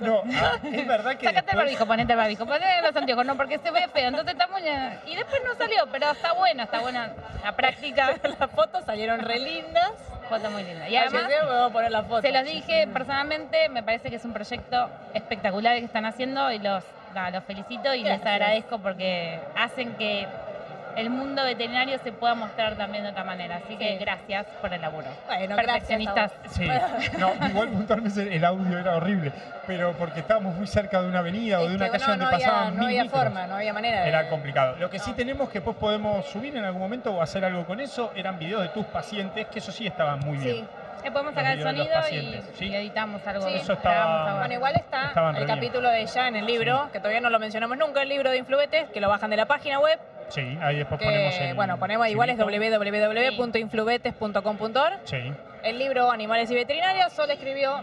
No, ah, es verdad que. Sacate el después- barbijo, ponete el barbijo, ponete los anteojos, no, porque se ve feo, entonces está muy... Y después no salió, pero está bueno, está buena la práctica. Las fotos salieron re lindas. Foto muy linda. Y además... me voy a poner la foto. Se los dije personalmente, me parece que es un proyecto espectacular el que están haciendo y los, los felicito y les agradezco porque hacen que el mundo veterinario se pueda mostrar también de otra manera. Así que Sí. gracias por el laburo. Bueno, Perfeccionistas. Sí, no, igual puntualmente el audio era horrible, pero porque estábamos muy cerca de una avenida o de una calle no, donde no había, pasaban no mil había forma, no había manera. de- Era complicado. Lo que sí tenemos que después podemos subir en algún momento o hacer algo con eso eran videos de tus pacientes, que eso sí estaban muy Sí. bien. Le podemos Los sacar el sonido y, ¿sí? y editamos algo. Sí. Eso ahora. Bueno, igual está el capítulo de ella en el libro, que todavía no lo mencionamos nunca, el libro de Influbetes, que lo bajan de la página web. Sí, ahí después ponemos el bueno, ponemos igual es chivito. www.influbetes.com.ar. Sí, El libro Animales y Veterinarios solo escribió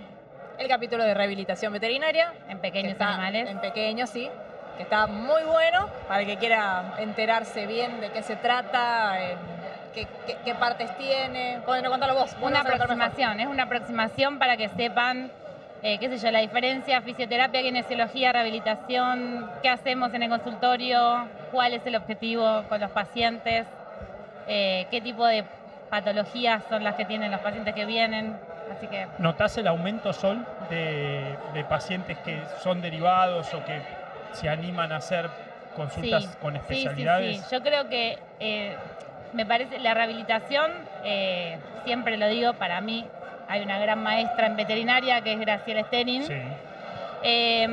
el capítulo de rehabilitación veterinaria. En que pequeños está animales. En pequeños, sí. Que está muy bueno para el que quiera enterarse bien de qué se trata, en qué, qué- qué partes tiene. Bueno, contalo vos. Una aproximación, es una aproximación para que sepan, eh, qué sé yo, la diferencia, fisioterapia, kinesiología, rehabilitación, qué hacemos en el consultorio, cuál es el objetivo con los pacientes, eh, qué tipo de patologías son las que tienen los pacientes que vienen. Así que ¿Notás el aumento, Sol, de, de pacientes que son derivados o que se animan a hacer consultas sí, con sí, sí, especialidades? sí. Yo creo que eh, me parece la rehabilitación, eh, siempre lo digo, para mí hay una gran maestra en veterinaria que es Graciela Stenin. Sí. Eh,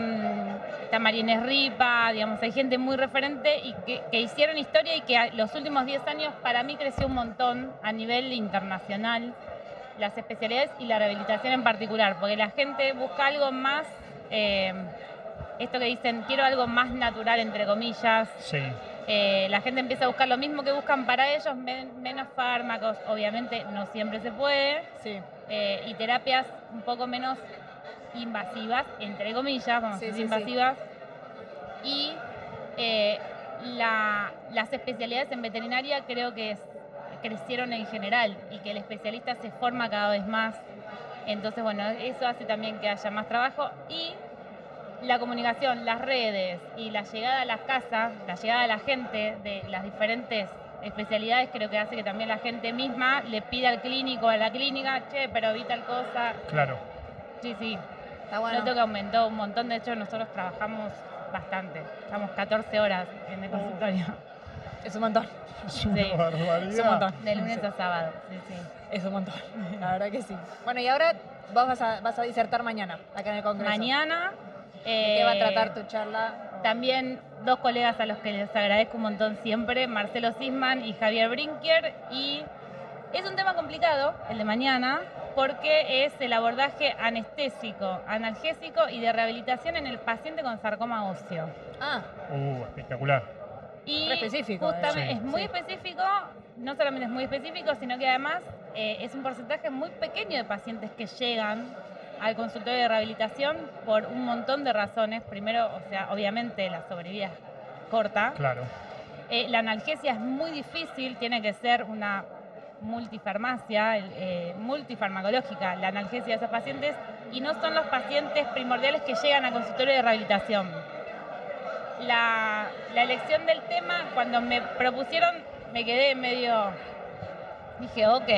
está Marínez Ripa, digamos, hay gente muy referente y que, que hicieron historia y que a- los últimos 10 años para mí creció un montón a nivel internacional, las especialidades y la rehabilitación en particular, porque la gente busca algo más, eh, esto que dicen, quiero algo más natural, entre comillas, Sí. eh, la gente empieza a buscar lo mismo que buscan para ellos, men- menos fármacos, obviamente no siempre se puede, Sí. Eh, y terapias un poco menos invasivas, entre comillas, vamos Sí, a decir sí, sí. invasivas, y eh, la- las especialidades en veterinaria creo que es- crecieron en general y que el especialista se forma cada vez más, entonces bueno, eso hace también que haya más trabajo y la comunicación, las redes y la llegada a las casas, la llegada a la gente de las diferentes especialidades creo que hace que también la gente misma le pida al clínico, a la clínica, che, pero vi tal cosa. Claro. Sí, sí. Está bueno. Noto que aumentó un montón, de hecho nosotros trabajamos bastante. Estamos 14 horas en el consultorio, Es un montón. Es una Sí. barbaridad. Es un montón. de lunes a sábado. Sí, sí. Es un montón. La verdad que sí. Bueno, y ahora vos vas a, vas a disertar mañana, acá en el Congreso. Mañana. ¿De qué va a eh, tratar tu charla? También dos colegas a los que les agradezco un montón siempre, Marcelo Sisman y Javier Brinker. Y es un tema complicado, el de mañana, porque es el abordaje anestésico, analgésico y de rehabilitación en el paciente con sarcoma óseo. Ah, Uh, espectacular. Y Re específico, justamente eh. es muy Sí. específico, no solamente es muy específico, sino que además eh, es un porcentaje muy pequeño de pacientes que llegan al consultorio de rehabilitación por un montón de razones. Primero, o sea, obviamente la sobrevida es corta. Claro. Eh, la analgesia es muy difícil, tiene que ser una multifarmacia, eh, multifarmacológica, la analgesia de esos pacientes, y no son los pacientes primordiales que llegan a consultorio de rehabilitación. La, la elección del tema, cuando me propusieron, me quedé medio, dije, ok,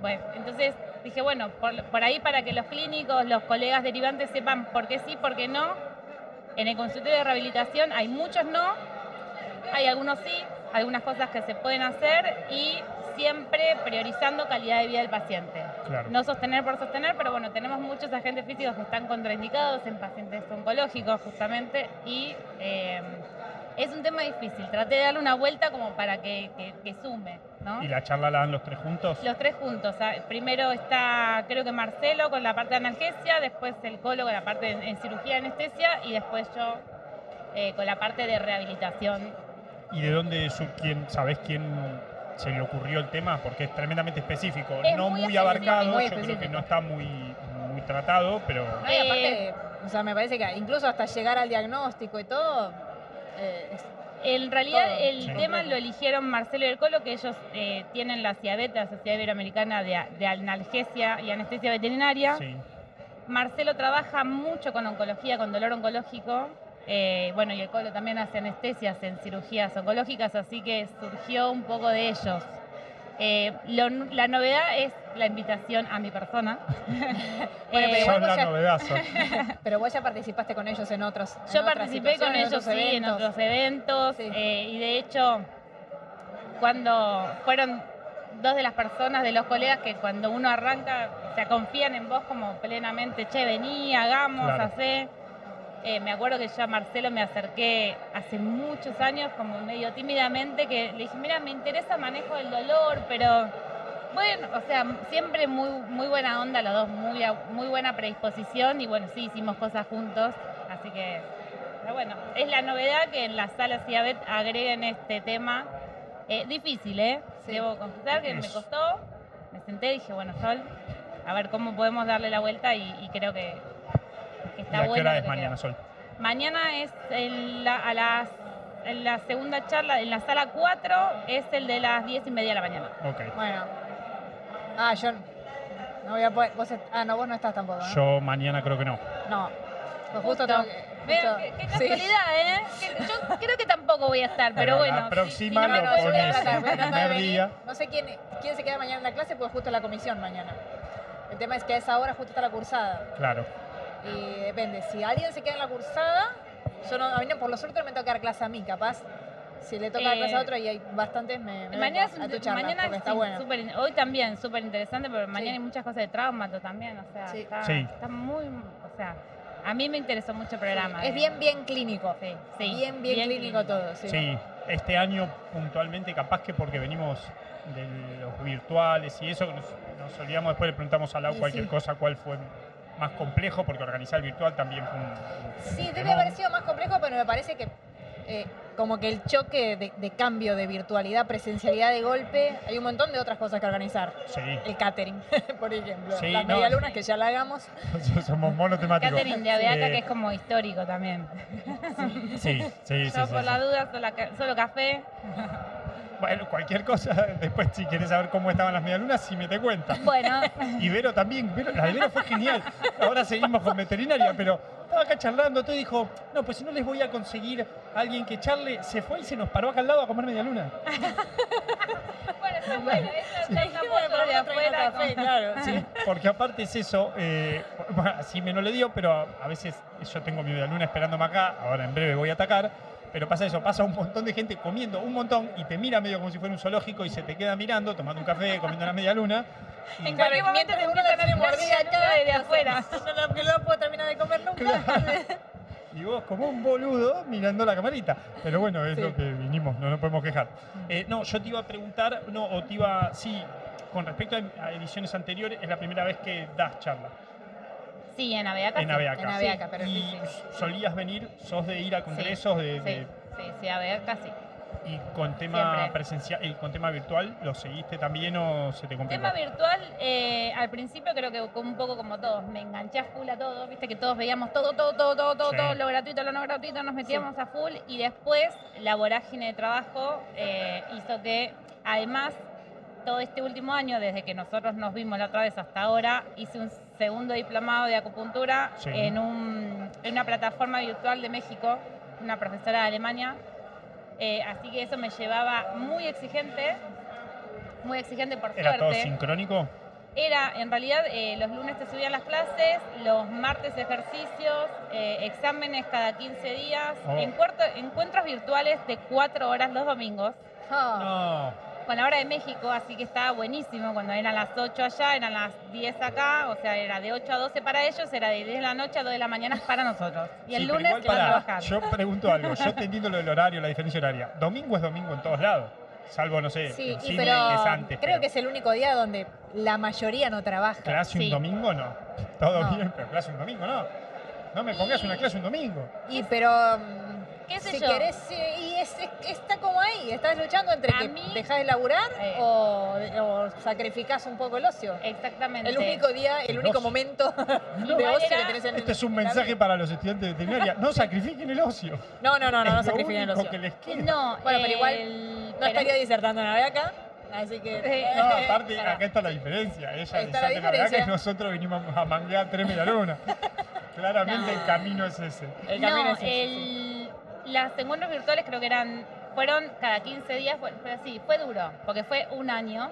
bueno, entonces dije, bueno, por, por ahí para que los clínicos, los colegas derivantes sepan por qué sí, por qué no, en el consultorio de rehabilitación hay muchos no, hay algunos sí, algunas cosas que se pueden hacer y siempre priorizando calidad de vida del paciente. Claro. No sostener por sostener, pero bueno, tenemos muchos agentes físicos que están contraindicados en pacientes oncológicos justamente y eh, es un tema difícil. Traté de darle una vuelta como para que, que- que sume, ¿no? ¿Y la charla la dan los tres juntos? Los tres juntos. ah, Primero está, creo que Marcelo con la parte de analgesia, después el colo con la parte en, en cirugía y anestesia y después yo eh, con la parte de rehabilitación. ¿Y de dónde su, quién, sabés quién se le ocurrió el tema? Porque es tremendamente específico, Es no muy abarcado, muy yo creo que no está muy, muy tratado, pero no, y aparte, Eh, o sea, me parece que incluso hasta llegar al diagnóstico y todo, eh, es- En realidad el tema lo eligieron Marcelo y el Colo, que ellos eh, tienen la CIABET, la Sociedad Iberoamericana de, de Analgesia y Anestesia Veterinaria. sí. Marcelo trabaja mucho con oncología, con dolor oncológico. eh, bueno, y el Colo también hace anestesias en cirugías oncológicas, así que surgió un poco de ellos. Eh, lo- la novedad es la invitación a mi persona. Bueno, pero Eh, igual vos la ya- pero vos ya participaste con ellos en otros. Yo participé con ellos, en sí, en otros eventos. Sí. eh, y de hecho, cuando fueron dos de las personas, de los colegas, que cuando uno arranca, o sea, confían en vos como plenamente, che, vení, hagamos, Claro. hacé. Eh, me acuerdo que yo a Marcelo me acerqué hace muchos años, como medio tímidamente, que le dije, mira, me interesa manejo del dolor, pero bueno, o sea, siempre muy, muy buena onda los dos, muy, a- muy buena predisposición y bueno, sí, hicimos cosas juntos, así que, pero bueno, es la novedad que en la sala CIABET agreguen este tema. Eh, difícil, ¿eh? Sí. Debo confesar que me costó, me senté y dije, bueno, Sol, a ver cómo podemos darle la vuelta y, y creo que, que ¿Y está a qué hora es mañana. Sol? Mañana es en la, a las, en la segunda charla, en la sala 4, es el de las 10 y media de la mañana. Ok. Bueno. Ah, yo no voy a poder. Vos est- ah, no, vos no estás tampoco, ¿no? Yo mañana creo que no. No. Pues justo, Justo. tengo que. Vean, qué, qué sí. casualidad, ¿eh? Que yo creo que tampoco voy a estar, pero, bueno. La si- próxima si no me lo a pones tratar, voy a el tratar de primer venir. día. No sé quién, quién se queda mañana en la clase, porque justo la comisión mañana. El tema es que a esa hora justo está la cursada. Claro. Y depende, si alguien se queda en la cursada, yo no, a mí no, por lo suerte no me toca dar clase a mí, capaz. Si le toca dar Eh, clase a otro y hay bastantes, me, me Mañana, a un- tu charla, mañana está sí, bueno. hoy también súper interesante, pero mañana Sí. hay muchas cosas de traumato también, o sea, Sí. está, Sí. está muy, o sea, A mí me interesó mucho el programa. Es eh. bien, bien clínico. Sí, sí, bien, bien, clínico, todo. Sí. Sí, este año puntualmente, capaz que porque venimos de los virtuales y eso, nos, nos olvidamos, después le preguntamos a Lau Y cualquier sí. cosa, cuál fue más complejo, porque organizar el virtual también fue un. un Sí, debe haber sido más complejo, pero me parece que eh, como que el choque de, de cambio de virtualidad, presencialidad de golpe, hay un montón de otras cosas que organizar. Sí, El catering, por ejemplo. Sí, Las no, medialunas sí. que ya la hagamos. somos monotemáticos. Catering de Abeaca, Eh, que es como histórico también. Sí, sí, sí. Yo sí, por sí. la duda, solo, solo café. Bueno, cualquier cosa, después si quieres saber cómo estaban las medialunas, si me te cuenta. Bueno, Y Vero también, Vero- la de Vero fue genial. Ahora seguimos con veterinaria, pero estaba acá charlando, todo dijo, no, pues si no les voy a conseguir a alguien que charle, se fue y se nos paró acá al lado a comer medialuna. bueno, está bueno. Esa Sí, de afuera. café, claro. Sí, porque aparte es eso, eh, bueno, así me no le dio, pero a, a veces yo tengo mi medialuna esperándome acá, ahora en breve voy a atacar, pero pasa eso, pasa un montón de gente comiendo un montón y te mira medio como si fuera un zoológico y se te queda mirando, tomando un café, comiendo una medialuna. y- En cualquier momento te uno una mordida acá, desde afuera. No, no, que no la puedo terminar de comer nunca. Y vos como un boludo mirando la camarita. Pero bueno, es Sí. lo que vinimos, no nos podemos quejar. Eh, no, yo te iba a preguntar, no, o te iba, sí, con respecto a- a ediciones anteriores, es la primera vez que das charla Sí, en Abeaca. en sí. Abeaca. en Abeaca, pero y sí, solías venir, sos de ir a congresos, de, Sí, de- sí, sí, Abeaca sí. y con tema presencial y con tema virtual, ¿lo seguiste también o se te complicó? Tema virtual, eh, al principio creo que un poco como todos, me enganché a full a todo, viste que todos veíamos todo, todo, todo, todo, todo, Sí. todo, lo gratuito, lo no gratuito, nos metíamos a full y después la vorágine de trabajo eh, hizo que además todo este último año, desde que nosotros nos vimos la otra vez hasta ahora, hice un segundo diplomado de acupuntura Sí. en, un- en una plataforma virtual de México, una profesora de Alemania. Eh, así que eso me llevaba muy exigente, muy exigente por ¿Era todo suerte. sincrónico? Era, en realidad, eh, los lunes te subían las clases, los martes ejercicios, eh, exámenes cada 15 días, Oh. encuentro- encuentros virtuales de 4 horas los domingos, Ah, No. Con la hora de México, así que estaba buenísimo. Cuando eran las 8 allá, eran las 10 acá, o sea, era de 8 a 12 para ellos, era de 10 de la noche a 2 de la mañana para nosotros. Y el Sí, lunes igual, iba a pará, trabajar. Yo pregunto algo, yo entendiendo lo del horario, la diferencia horaria. Domingo es domingo en todos lados, salvo, no sé, sí, pero que es antes. creo pero que es el único día donde la mayoría no trabaja. clase un sí. domingo no. Todo No. bien, pero clase un domingo no. No me pongas una clase un domingo. Y pero ¿Qué sé si yo? querés, y es, es- está como ahí, estás luchando entre A que mí- dejás de laburar Eh. o, o sacrificás un poco el ocio. Exactamente. El único día, el El único ocio. momento de ocio era- que tenés en Este es un mensaje para los estudiantes de veterinaria. No sacrifiquen el ocio. No, no, no, no, no sacrifiquen el ocio. que les queda. No, Bueno, pero igual el- No pero- estaría disertando en la acá, así que... Sí. No, aparte, Pará. acá está la diferencia. Ella Está dice la que la verdad que diferencia. nosotros vinimos a manguear tres medialunas. Claramente el camino es ese. El camino no, es ese, sí. Las encuentros virtuales creo que eran, fueron cada 15 días, fue- pero sí, fue duro, porque fue un año.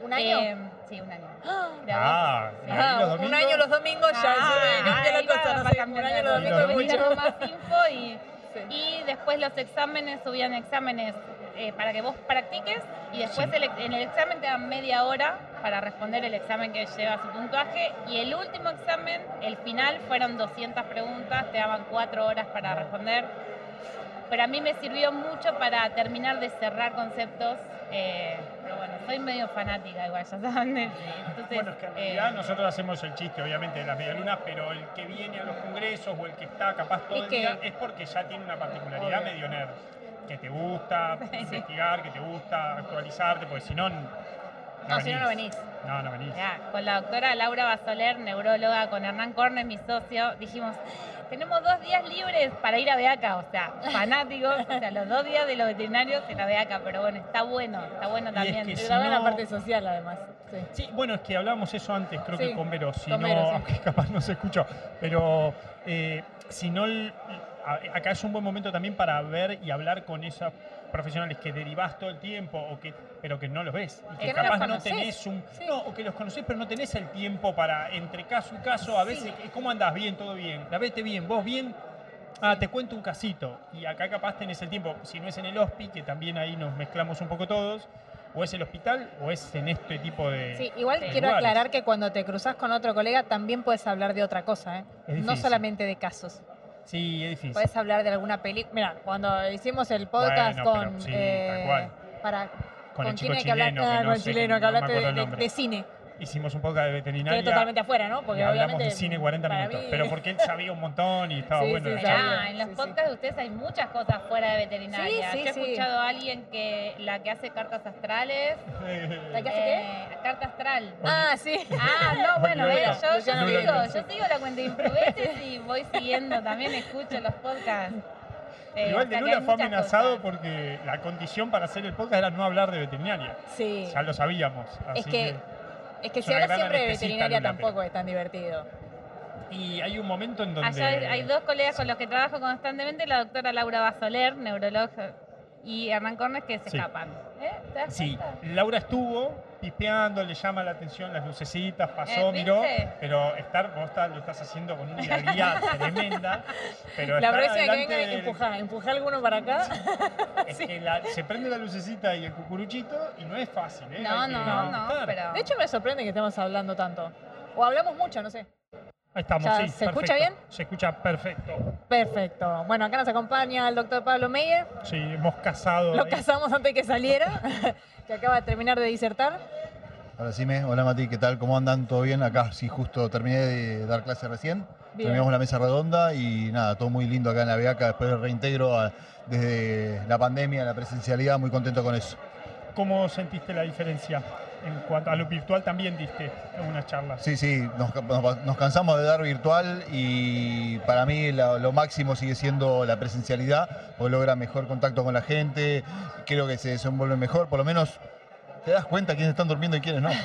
¿Un año? Eh, sí, un año. Ah, Mirá Ah, un domingos- años los domingos ya Ah, se la cosa, no sé, un año los domingos mucho. más info y, Sí. y después los exámenes, subían exámenes eh, para que vos practiques y después Sí. el ex- en el examen te dan media hora para responder el examen que lleva su puntaje y el último examen, el final, fueron 200 preguntas, te daban 4 horas para responder. Pero a mí me sirvió mucho para terminar de cerrar conceptos. eh, pero bueno, soy medio fanática igual, ya saben. Entonces, Bueno, es que en eh, realidad nosotros hacemos el chiste, obviamente, de las medialunas, pero el que viene a los congresos o el que está capaz todo Es el que- día es porque ya tiene una particularidad Obvio. medio nerd. Que te gusta Sí. investigar, que te gusta actualizarte, porque si no. No, No, si no, no venís. No, no venís. Ya, con la doctora Laura Basoler, neuróloga, con Hernán Cornes, mi socio, dijimos, tenemos dos días libres para ir a Beaca, o sea, fanáticos, o sea, los dos días de los veterinarios en la Beaca, pero bueno, está bueno, está bueno es también. que Se si graba en la no- parte social, además. Sí. Sí, bueno, es que hablábamos eso antes, creo Sí, que con Vero, si con no, Vero, sí. aunque capaz no se escuchó, pero eh, si no, acá es un buen momento también para ver y hablar con esos profesionales que derivás todo el tiempo, o que, pero que no los ves, y que, Que capaz no tenés un... Sí. No, o que los conocés, pero no tenés el tiempo para, entre caso y caso, a veces, ¿cómo andás? Bien, todo bien, la vete bien, vos bien... Ah, te cuento un casito. Y acá capaz tenés el tiempo, si no es en el hospi, que también ahí nos mezclamos un poco todos, o es el hospital o es en este tipo de. Sí, igual quiero lugares. aclarar que cuando te cruzas con otro colega también puedes hablar de otra cosa, ¿eh? No solamente de casos. Sí, es difícil. Puedes hablar de alguna película. Mira, cuando hicimos el podcast Bueno, pero con. sí, eh, tal cual. Para, con, el quién chico que hablar? chileno, Ah, que con no el chileno, que no hablaste acuerdo de, el de- de cine. Hicimos un podcast de veterinaria. totalmente afuera, ¿no? Porque y hablamos de cine 40 para minutos. mí- Pero porque él sabía un montón y estaba Sí, bueno. sí. Ah, en los Sí, sí. podcasts de ustedes hay muchas cosas fuera de veterinaria. Sí, sí, Yo he sí. escuchado a alguien que la que hace cartas astrales. ¿La que hace qué? eh, carta astral. Ah, sí. Ah, no, bueno, yo, yo sigo, yo sigo la cuenta de influencers y voy siguiendo, también escucho los podcasts. Eh, Igual de Lula fue amenazado cosas. porque la condición para hacer el podcast era no hablar de veterinaria. Sí. Ya lo sabíamos. Es que, es que si gran siempre de veterinaria tampoco es tan divertido. Y hay un momento en donde. Allá hay, hay dos colegas con los que trabajo constantemente, la doctora Laura Basoler, neuróloga, y Hernán Cornes, que se Sí. escapan. ¿Eh? ¿Te das Sí? Laura estuvo pispeando, le llama la atención las lucecitas, pasó, Eh, miró, pero estar, vos estás- lo estás haciendo con una hidalguía tremenda. Pero La próxima que venga, del- empuja, empuja alguno para acá. Es que la- se prende la lucecita y el cucuruchito y no es fácil, ¿eh? No, no, no, estar. pero... De hecho, me sorprende que estemos hablando tanto. O hablamos mucho, no sé. Ahí estamos, Ya, sí. ¿se escucha perfecto. bien? Se escucha perfecto. Perfecto. Bueno, acá nos acompaña el doctor Pablo Meyer. Sí, hemos casado. Lo ahí. casamos antes que saliera, que acaba de terminar de disertar. Ahora sí me, hola Mati, ¿qué tal? ¿Cómo andan? ¿Todo bien? Acá sí, justo terminé de dar clase recién. Bien. Terminamos la mesa redonda y nada, todo muy lindo acá en la Beaca después del reintegro a- desde la pandemia, la presencialidad, muy contento con eso. ¿Cómo sentiste la diferencia? En cuanto a lo virtual también diste unas charlas. Sí, sí, nos, nos- nos cansamos de dar virtual y para mí lo máximo sigue siendo la presencialidad, porque logra mejor contacto con la gente, creo que se desenvuelve mejor, por lo menos te das cuenta quiénes están durmiendo y quiénes no.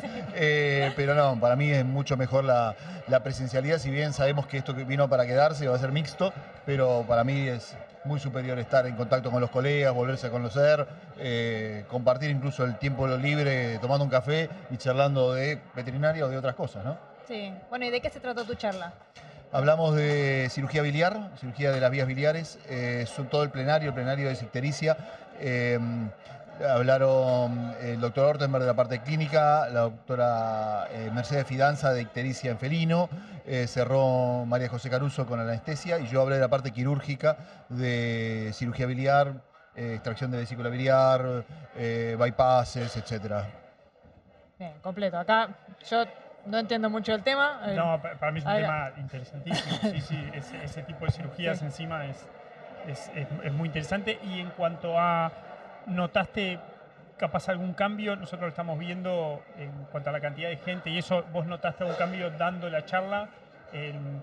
Eh, pero no, para mí es mucho mejor la, la presencialidad, si bien sabemos que esto que vino para quedarse va a ser mixto, pero para mí es muy superior estar en contacto con los colegas, volverse a conocer, eh, compartir incluso el tiempo libre tomando un café y charlando de veterinaria o de otras cosas, ¿no? Sí. Bueno, ¿y de qué se trató tu charla? Hablamos de cirugía biliar, cirugía de las vías biliares, eh, son todo el plenario, el plenario de ictericia. eh, hablaron el doctor Ortenberg de la parte clínica, la doctora eh, Mercedes Fidanza de ictericia en felino, eh, cerró María José Caruso con anestesia y yo hablé de la parte quirúrgica de cirugía biliar, eh, extracción de vesícula biliar, eh, bypasses, etcétera. Bien, completo. Acá yo no entiendo mucho del tema. eh, No, pa- para mí es un Ahí tema interesantísimo. Sí, sí, ese, ese tipo de cirugías Sí. encima es, es, es- es muy interesante. Y en cuanto a, ¿notaste capaz algún cambio? Nosotros lo estamos viendo en cuanto a la cantidad de gente y eso, ¿vos notaste algún cambio dando la charla?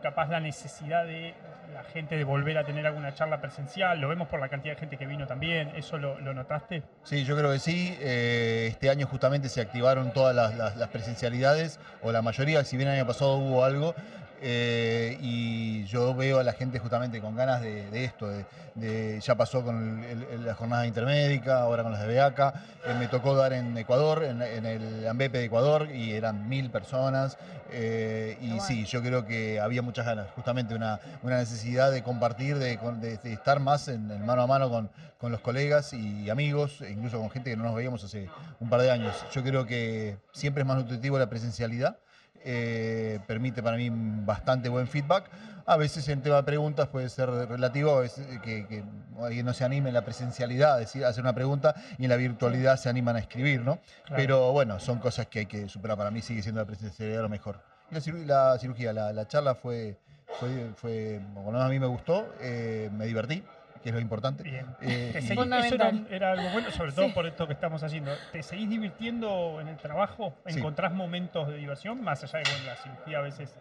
Capaz la necesidad de la gente de volver a tener alguna charla presencial, lo vemos por la cantidad de gente que vino también, ¿eso lo, lo notaste? Sí, yo creo que sí. Eh, este año justamente se activaron todas las, las- las presencialidades, o la mayoría, si bien el año pasado hubo algo. Eh, y yo veo a la gente justamente con ganas de, de esto. de- de- ya pasó con el- el- la jornada intermédica, ahora con las de Beaca. Eh, me tocó dar en Ecuador, en, en el Ambepe de Ecuador, y eran mil personas. eh, y bueno. sí, yo creo que había muchas ganas, justamente una, una necesidad de compartir, de, de estar más en, en mano a mano con, con los colegas y amigos, e incluso con gente que no nos veíamos hace un par de años. Yo creo que siempre es más nutritivo la presencialidad, eh, permite para mí bastante buen feedback. A veces en tema de preguntas puede ser relativo, veces que, que alguien no se anime en la presencialidad a decir, a hacer una pregunta y en la virtualidad se animan a escribir, ¿no? Claro. Pero bueno, son cosas que hay que superar. Para mí sigue siendo la presencialidad lo mejor. Y la, la cirugía, la, la charla fue, fue, fue, menos a mí me gustó, eh, me divertí, que es lo importante. Bien. Eh, Te y-. Eso era, era algo bueno, sobre todo Sí. por esto que estamos haciendo. ¿Te seguís divirtiendo en el trabajo? Sí. ¿Encontrás momentos de diversión? Más allá de que bueno, la cirugía a veces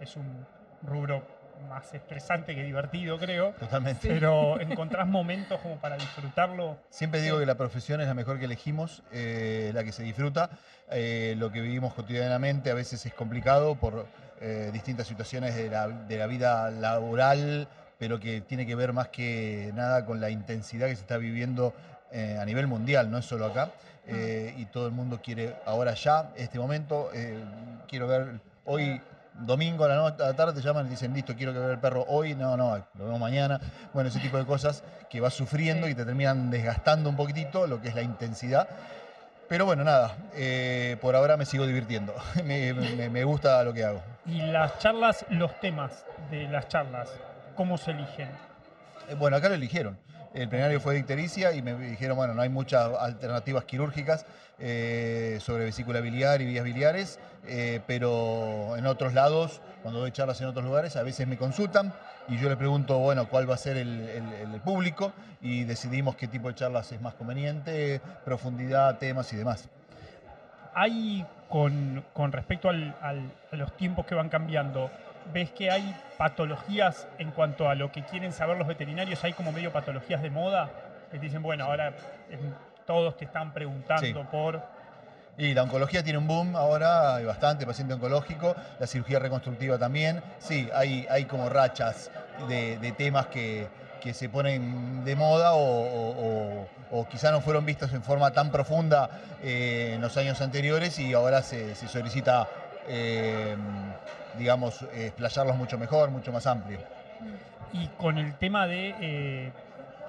es un rubro más estresante que divertido, creo. Totalmente. Pero encontrás momentos como para disfrutarlo. Siempre digo que la profesión es la mejor que elegimos, eh, la que se disfruta. Eh, lo que vivimos cotidianamente a veces es complicado por eh, distintas situaciones de la, de la vida laboral, pero que tiene que ver más que nada con la intensidad que se está viviendo eh, a nivel mundial, no es solo acá. Eh, y todo el mundo quiere ahora ya, este momento, eh, quiero ver hoy domingo a la, no- a la tarde te llaman y dicen, listo, quiero que vea el perro hoy, no, no, lo vemos mañana. Bueno, ese tipo de cosas que vas sufriendo Sí. y te terminan desgastando un poquitito lo que es la intensidad. Pero bueno, nada, eh, por ahora me sigo divirtiendo. me, me- me gusta lo que hago. Y las charlas, los temas de las charlas, ¿cómo se eligen? Eh, Bueno, acá lo eligieron. El plenario fue de ictericia y me dijeron, bueno, no hay muchas alternativas quirúrgicas eh, sobre vesícula biliar y vías biliares, eh, pero en otros lados, cuando doy charlas en otros lugares, a veces me consultan y yo les pregunto, bueno, cuál va a ser el, el- el público y decidimos qué tipo de charlas es más conveniente, profundidad, temas y demás. Hay, con, con respecto al- al- a los tiempos que van cambiando, ¿ves que hay patologías en cuanto a lo que quieren saber los veterinarios? ¿Hay como medio patologías de moda? Que dicen, bueno, ahora todos te están preguntando Sí. por... Y la oncología tiene un boom ahora, hay bastante paciente oncológico, la cirugía reconstructiva también. Sí, hay, hay como rachas de, de temas que, que se ponen de moda o, o- o- o quizá no fueron vistos en forma tan profunda eh, en los años anteriores y ahora se, se solicita, eh, digamos, explayarlos mucho mejor, mucho más amplio. Y con el tema de eh,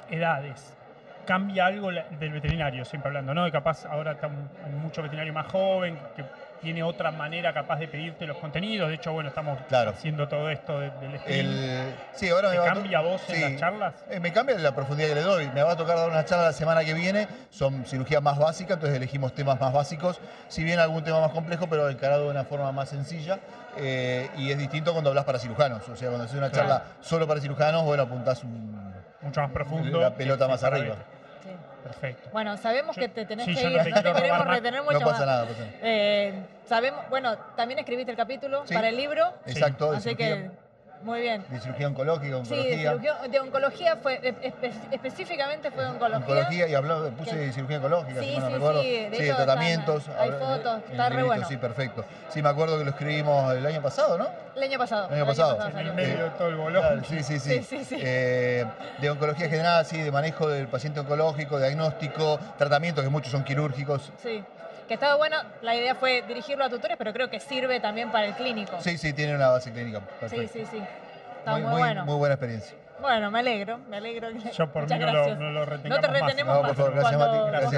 edades, ¿cambia algo del veterinario? Siempre hablando, ¿no? De capaz ahora está mucho veterinario más joven que tiene otra manera capaz de pedirte los contenidos. De hecho, bueno, estamos Claro. haciendo todo esto de- del stream. El, sí, ahora ¿Te me va a cambia vos en las charlas? Eh, me cambia la profundidad que le doy. Me va a tocar dar una charla la semana que viene. Son cirugías más básicas, entonces elegimos temas más básicos. Si bien algún tema más complejo, pero encarado de una forma más sencilla. Eh, y es distinto cuando hablas para cirujanos. O sea, cuando haces una Claro. charla solo para cirujanos, bueno, apuntás un- Mucho más profundo. la pelota más arriba. este. Perfecto. Bueno, sabemos Yo- que te tenés sí, que yo no ir, te no te, queremos retener mucho No pasa más. nada, pasa nada. Eh, sabemos, bueno, también escribiste el capítulo Sí. para el libro, Exacto, así que muy bien. de cirugía oncológica, Sí, de, oncología. cirugía- de oncología fue, espe- específicamente fue de oncología. Oncología y habló, puse Que- cirugía oncológica, Sí, si no sí, recuerdo. sí, de sí, hecho tratamientos. hay fotos, está re bueno. Sí, perfecto. Sí, me acuerdo que lo escribimos el año pasado, ¿no? El año pasado. El año pasado. En el medio de todo el bolón. Claro, sí, sí. Sí, sí, sí. Eh, de oncología general, sí, de manejo del paciente oncológico, diagnóstico, tratamientos, que muchos son quirúrgicos. Sí, que estaba bueno. La idea fue dirigirlo a tutores, pero creo que sirve también para el clínico. Sí, sí, tiene una base clínica. sí, Perfecto. sí. sí. Está muy, muy, muy- bueno. muy buena experiencia. Bueno, me alegro, me alegro. que- Yo por Muchas mí no lo, gracias. no lo No te más. retenemos No, más. por favor, gracias Mati, gracias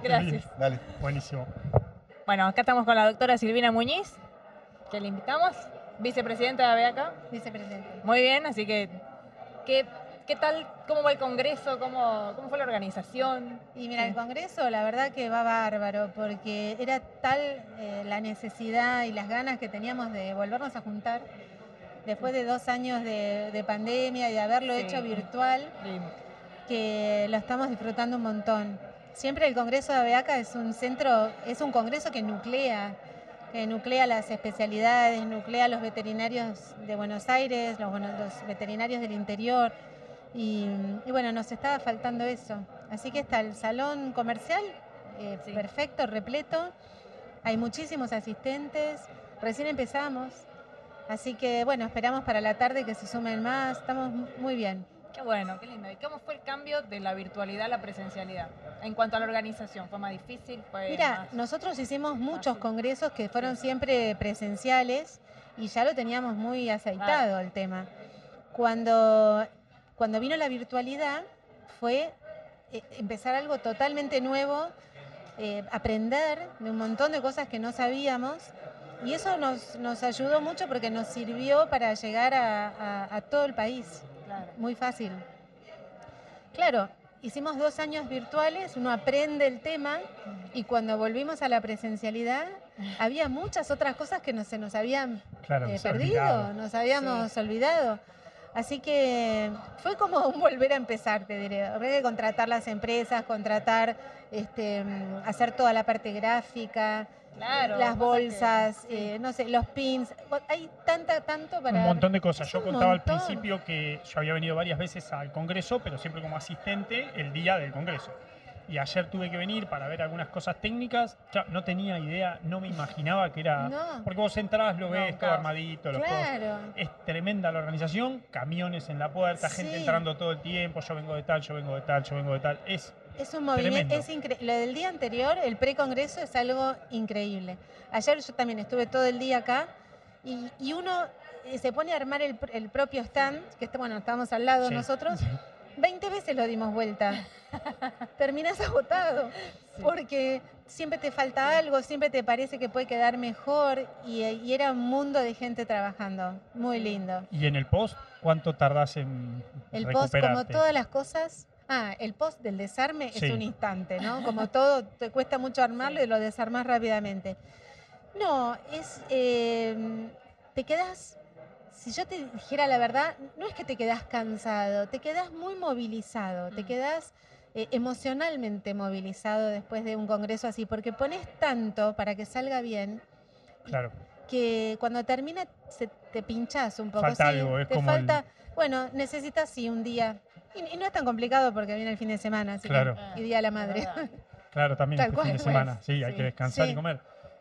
Gracias. bien. Dale. Buenísimo. Bueno, acá estamos con la doctora Silvina Muñiz, que le invitamos, vicepresidenta de ABACA. Vicepresidente. Muy bien, así que, ¿qué, qué tal? ¿Cómo va el congreso? ¿Cómo, cómo fue la organización? Y mira, el Congreso la verdad que va bárbaro, porque era tal eh, la necesidad y las ganas que teníamos de volvernos a juntar después de dos años de, de pandemia y de haberlo Sí. hecho virtual, que lo estamos disfrutando un montón. Siempre el Congreso de ABEACA es un centro, es un congreso que nuclea, que nuclea las especialidades, nuclea los veterinarios de Buenos Aires, los, bueno, los veterinarios del interior. Y, y bueno, nos estaba faltando eso. Así que está el salón comercial, eh, Sí. perfecto, repleto. Hay muchísimos asistentes. Recién empezamos. Así que bueno, esperamos para la tarde que se sumen más. Estamos mu- muy bien. Qué bueno, qué lindo. ¿Y cómo fue el cambio de la virtualidad a la presencialidad? En cuanto a la organización, ¿fue más difícil? ¿Fue Mira, más- nosotros hicimos muchos fácil. congresos que fueron siempre presenciales y ya lo teníamos muy aceitado el tema. Cuando, cuando vino la virtualidad fue eh, empezar algo totalmente nuevo, eh, aprender de un montón de cosas que no sabíamos y eso nos, nos ayudó mucho porque nos sirvió para llegar a- a- a todo el país Claro. muy fácil. Claro, hicimos dos años virtuales, uno aprende el tema y cuando volvimos a la presencialidad había muchas otras cosas que no, se nos habían Claro, eh, perdido, olvidado. nos habíamos olvidado. Así que fue como un volver a empezar, te diré. Habría que contratar las empresas, contratar, este, hacer toda la parte gráfica, Claro, las que- bolsas, sí. eh, no sé, los pins. Hay tanta, tanto para... Un montón de cosas. Es Yo contaba al principio que yo había venido varias veces al Congreso, pero siempre como asistente el día del Congreso. Y ayer tuve que venir para ver algunas cosas técnicas. Ya no tenía idea, no me imaginaba que era. No. Porque vos entrás, lo ves, todo armadito, los cosas. Claro. Es tremenda la organización, camiones en la puerta, gente Sí. entrando todo el tiempo, yo vengo de tal, yo vengo de tal, yo vengo de tal. Es Es un movimiento, es increíble. Lo del día anterior, el pre-congreso, es algo increíble. Ayer yo también estuve todo el día acá y, y uno eh, se pone a armar el, el propio stand, que está, bueno, estábamos al lado Sí. nosotros, 20 veces lo dimos vuelta. Terminas agotado, porque siempre te falta algo, siempre te parece que puede quedar mejor y, y era un mundo de gente trabajando, muy lindo. ¿Y en el post cuánto tardás en El post, como todas las cosas, ah, el post del desarme Sí. es un instante, ¿no? Como todo, te cuesta mucho armarlo y lo desarmás rápidamente. No, es, eh, te quedas, si yo te dijera la verdad, no es que te quedas cansado, te quedas muy movilizado, te Mm. quedas eh, emocionalmente movilizado después de un congreso así, porque pones tanto para que salga bien Claro, que cuando termina se, te pinchas un poco. Falta sí, algo, es te como el- falta, bueno, necesitas sí un día. Y, y no es tan complicado porque viene el fin de semana, así que- Claro. y día de la madre. claro, también Tal este cual, fin de pues. semana. Sí, hay que descansar Sí. y comer.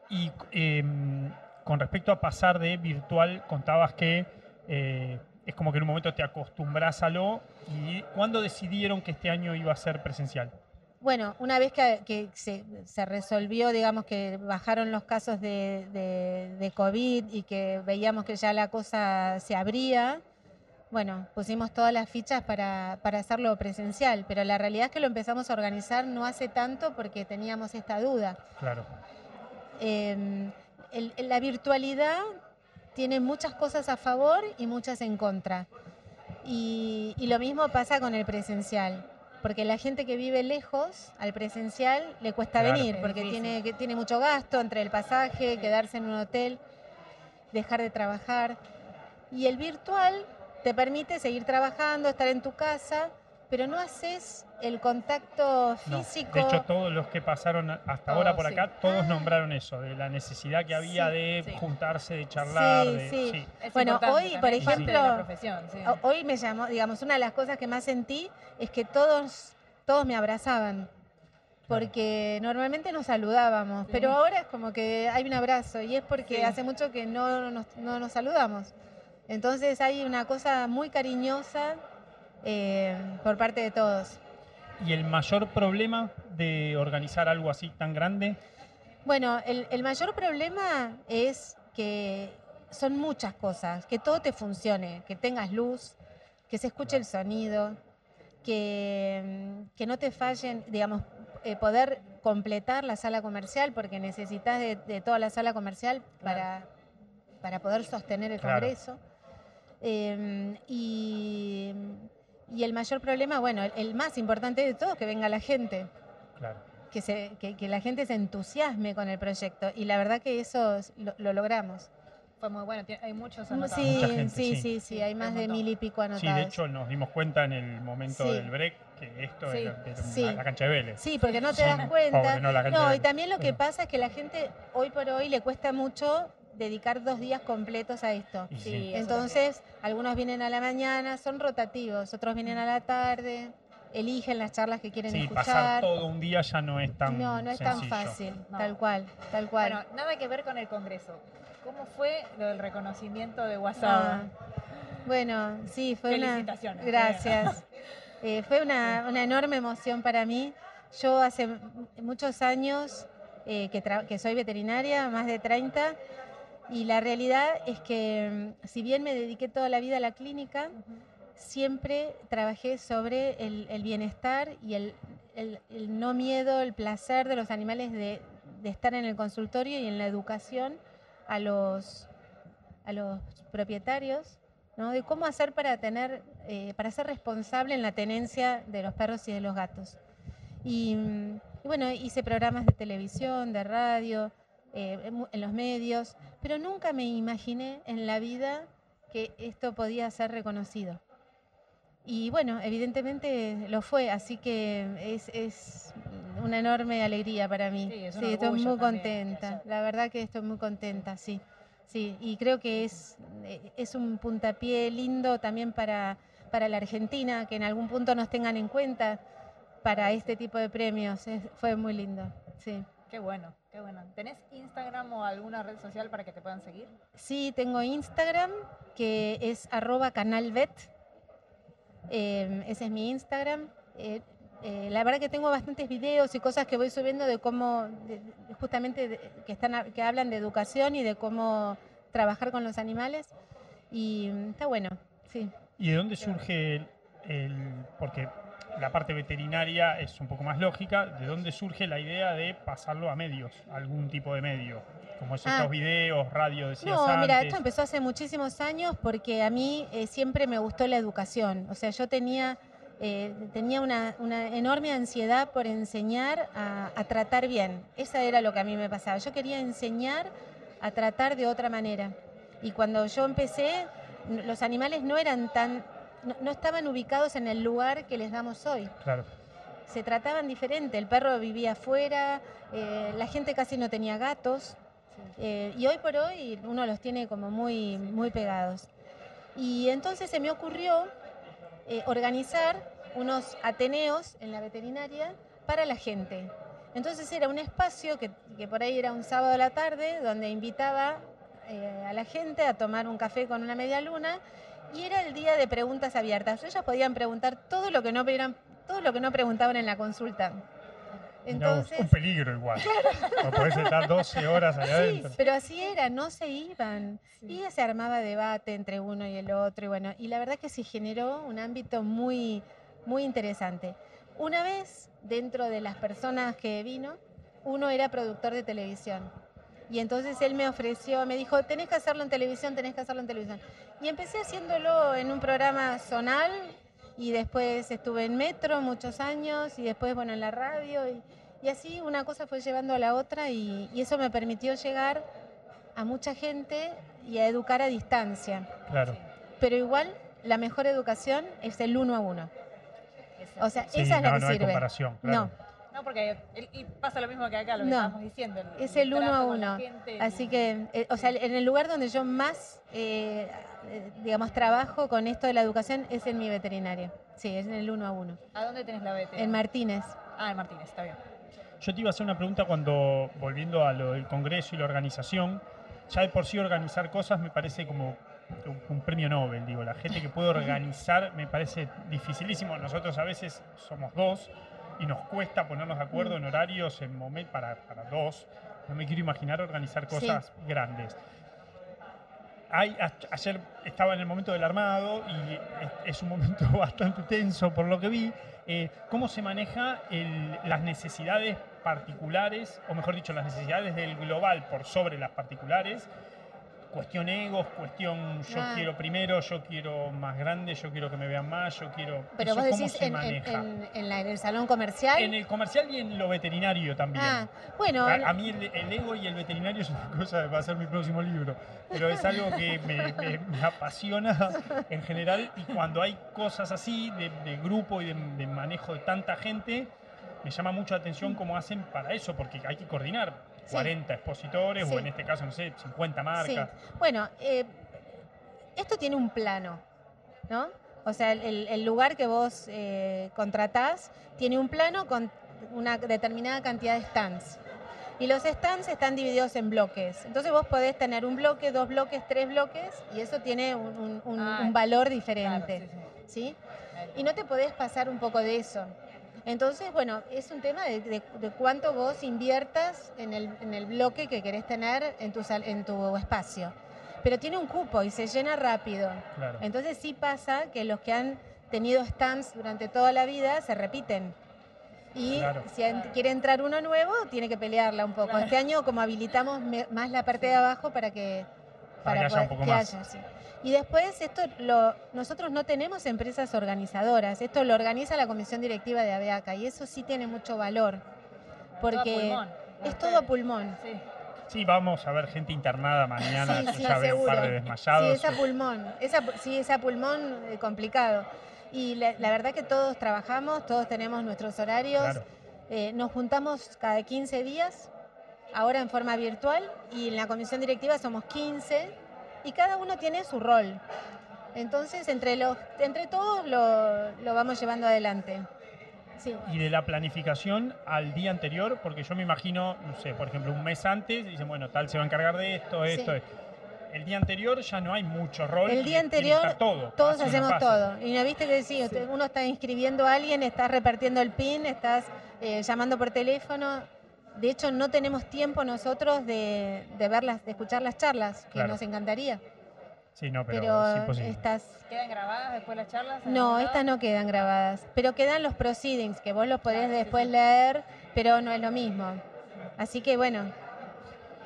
Y em, con respecto a pasar de virtual, contabas que eh, es como que en un momento te acostumbras a lo. ¿Y cuándo decidieron que este año iba a ser presencial? Bueno, una vez que, que se, se resolvió, digamos que bajaron los casos de, de- de COVID y que veíamos que ya la cosa se abría, bueno, pusimos todas las fichas para, para hacerlo presencial, pero la realidad es que lo empezamos a organizar no hace tanto porque teníamos esta duda. Claro, Eh, el- el- la virtualidad tiene muchas cosas a favor y muchas en contra. Y, y lo mismo pasa con el presencial, porque la gente que vive lejos al presencial le cuesta Claro. venir, porque tiene, que tiene mucho gasto entre el pasaje, quedarse en un hotel, dejar de trabajar. Y el virtual te permite seguir trabajando, estar en tu casa, pero no haces el contacto no. físico. De hecho, todos los que pasaron hasta ahora por Todos, sí. acá, todos Ah. nombraron eso, de la necesidad que había Sí, de sí. juntarse, de charlar. Sí, de- Bueno, hoy, por ejemplo, Hoy me llamó, digamos, una de las cosas que más sentí es que todos, todos me abrazaban. Porque normalmente nos saludábamos, Sí. pero ahora es como que hay un abrazo y es porque Sí. hace mucho que no nos, no nos saludamos. Entonces hay una cosa muy cariñosa eh, por parte de todos. ¿Y el mayor problema de organizar algo así tan grande? Bueno, el, el mayor problema es que son muchas cosas, que todo te funcione, que tengas luz, que se escuche el sonido, que, mm, que no te fallen, digamos, eh, poder completar la sala comercial, porque necesitas de, de toda la sala comercial para, para poder sostener el Claro. congreso. Em, y, y el mayor problema, bueno, el, el más importante de todo, que venga la gente Claro. que, se, que, que la gente se entusiasme con el proyecto. Y la verdad que eso es- lo, lo logramos. Fue muy bueno, hay muchos Sí, anotados. Mucha gente, sí, sí. sí, sí, hay más de mil y pico anotados. Sí, de hecho nos dimos cuenta en el momento Sí. del break que esto Sí. era, era Sí. la, la cancha de Vélez. Sí, porque no te Sí, das cuenta. pobre, no, No, y también lo que pasa es que la gente hoy por hoy le cuesta mucho dedicar dos días completos a esto. Sí. Entonces, algunos vienen a la mañana, son rotativos, otros vienen a la tarde, eligen las charlas que quieren Sí, pasar escuchar. todo un día ya no es tan no, no es tan fácil, No. tal cual, tal cual. Bueno, nada que ver con el Congreso. ¿Cómo fue lo del reconocimiento de Ah, WhatsApp? bueno, sí, fue una. Felicitaciones. Gracias. Eh, fue una, una enorme emoción para mí. Yo hace muchos años eh, que, que soy veterinaria, más de 30, y la realidad es que mm, si bien me dediqué toda la vida a la clínica, siempre trabajé sobre el, bienestar y el no miedo, el placer de los animales de, de estar en el consultorio y en la educación a los, a los propietarios, ¿no? de cómo hacer para tener, eh, para ser responsable en la tenencia de los perros y de los gatos. Y, mm, y bueno, hice programas de televisión, de radio, eh, en los medios, pero nunca me imaginé en la vida que esto podía ser reconocido. Y bueno, evidentemente lo fue, así que es, es una enorme alegría para mí. Sí, es estoy muy contenta, la verdad que estoy muy contenta, sí. Sí, y creo que es, eh, es un puntapié lindo también para, para la Argentina, que en algún punto nos tengan en cuenta para este tipo de premios. Es- fue muy lindo, sí. Qué bueno, qué bueno. ¿Tenés Instagram o alguna red social para que te puedan seguir? Sí, tengo Instagram, que es arroba canalvet. Eh, ese es mi Instagram. Eh, eh, la verdad que tengo bastantes videos y cosas que voy subiendo de cómo, de- de- justamente de- que, están, que hablan de educación y de cómo trabajar con los animales. Y mm, está bueno, sí. ¿Y de dónde surge el, el- porque la parte veterinaria es un poco más lógica. ¿De dónde surge la idea de pasarlo a medios, algún tipo de medio? Como esos Ah. videos, radio, decías No, antes. mira, esto empezó hace muchísimos años porque a mí eh, siempre me gustó la educación. O sea, yo tenía, eh, tenía una, una enorme ansiedad por enseñar a, a tratar bien. Esa era lo que a mí me pasaba. Yo quería enseñar a tratar de otra manera. Y cuando yo empecé, los animales no eran tan, no, no estaban ubicados en el lugar que les damos hoy. Claro. Se trataban diferente. El perro vivía afuera, eh, la gente casi no tenía gatos. Eh, y hoy por hoy uno los tiene como muy, muy pegados. Y entonces se me ocurrió eh, organizar unos ateneos en la veterinaria para la gente. Entonces era un espacio que, que por ahí era un sábado a la tarde donde invitaba eh, a la gente a tomar un café con una media luna y era el día de preguntas abiertas. Ellos podían preguntar todo lo que no, todo lo que no preguntaban en la consulta. Entonces, un peligro igual. No podés estar 12 horas ahí Sí, adentro. pero así era, no se iban. Y se armaba debate entre uno y el otro. Y bueno, y la verdad que se generó un ámbito muy, muy interesante. Una vez, dentro de las personas que vino, uno era productor de televisión. Y entonces él me ofreció, me dijo, tenés que hacerlo en televisión, tenés que hacerlo en televisión. Y empecé haciéndolo en un programa zonal y después estuve en Metro muchos años y después, bueno, en la radio. Y, y así una cosa fue llevando a la otra y, y eso me permitió llegar a mucha gente y a educar a distancia. Claro. Pero igual, la mejor educación es el uno a uno. O sea, Sí, esa es la no, que no hay sirve. comparación. Claro. No, No, porque y pasa lo mismo que acá, lo que No, estábamos diciendo. es el uno a uno. Así y- que, eh, o sea, en el lugar donde yo más, eh, digamos, trabajo con esto de la educación es en mi veterinaria. Sí, es en el uno a uno. ¿A dónde tenés la BT? En Martínez. Ah, en Martínez, está bien. Yo te iba a hacer una pregunta cuando, volviendo a lo del Congreso y la organización, ya de por sí organizar cosas me parece como un, premio Nobel, digo, la gente que puede organizar me parece dificilísimo. Nosotros a veces somos dos y nos cuesta ponernos de acuerdo en horarios en momento para, para dos. No me quiero imaginar organizar Sí. cosas grandes. Hay, ayer estaba en el momento del armado y es, un momento bastante tenso por lo que vi. Eh, ¿Cómo se maneja las necesidades particulares, o mejor dicho, las necesidades del global por sobre las particulares? Cuestión egos, cuestión yo Ah. quiero primero, yo quiero más grande, yo quiero que me vean más, yo quiero... Pero ¿Eso vos decís en, en- en- la- en el salón comercial. En el comercial y en lo veterinario también. Ah, bueno, A, a mí el, el ego y el veterinario es una cosa, va a ser mi próximo libro, pero es algo que me, me- me apasiona en general y cuando hay cosas así de, de grupo y de, de manejo de tanta gente, me llama mucho la atención cómo hacen para eso, porque hay que coordinar. 40 expositores Sí. o en este caso, no sé, 50 Sí. marcas. Bueno, eh, esto tiene un plano, ¿no? O sea, el, el lugar que vos eh, contratás tiene un plano con una determinada cantidad de stands. Y los stands están divididos en bloques. Entonces vos podés tener un bloque, dos bloques, tres bloques, y eso tiene un, un- un- Ah, un valor Claro, diferente. sí, sí. ¿sí? Y no te podés pasar un poco de eso. Entonces, bueno, es un tema de, de- de cuánto vos inviertas en el, en el bloque que querés tener en tu, sal- en tu espacio. Pero tiene un cupo y se llena rápido. Claro. Entonces sí pasa que los que han tenido stands durante toda la vida se repiten. Y Claro. si quiere entrar uno nuevo, tiene que pelearla un poco. Este año como habilitamos me- más la parte de abajo para que, Para que haya un poco más. haya, sí. Y después esto lo, nosotros no tenemos empresas organizadoras, esto lo organiza la comisión directiva de ABEACA y eso sí tiene mucho valor. Porque Todo pulmón. es todo pulmón. Sí. Sí, vamos a ver gente internada mañana, Sí, ya veo un par de desmayados. Sí, esa pulmón, esa, sí, esa pulmón eh, complicado. Y la, la verdad que todos trabajamos, todos tenemos nuestros horarios, Claro. eh, nos juntamos cada 15 días, ahora en forma virtual, y en la comisión directiva somos 15, y cada uno tiene su rol. Entonces, entre, los, entre todos lo, lo vamos llevando adelante. Sí. y de la planificación al día anterior, porque yo me imagino, no sé, por ejemplo, un mes antes, dicen, bueno, tal se va a encargar de esto, Sí. esto, esto. El día anterior ya no hay mucho rol. El día anterior todo. todos hacemos todo. Y no viste que sí, uno está inscribiendo a alguien, estás repartiendo el PIN, estás eh, llamando por teléfono. De hecho, no tenemos tiempo nosotros de, de verlas, de escuchar las charlas, que Claro. nos encantaría. Sí, no, pero, pero, es imposible. estas ¿Quedan grabadas después las charlas? en no, estas no quedan grabadas, pero quedan los proceedings que vos los podés después sí. leer, pero no es lo mismo. Así que bueno,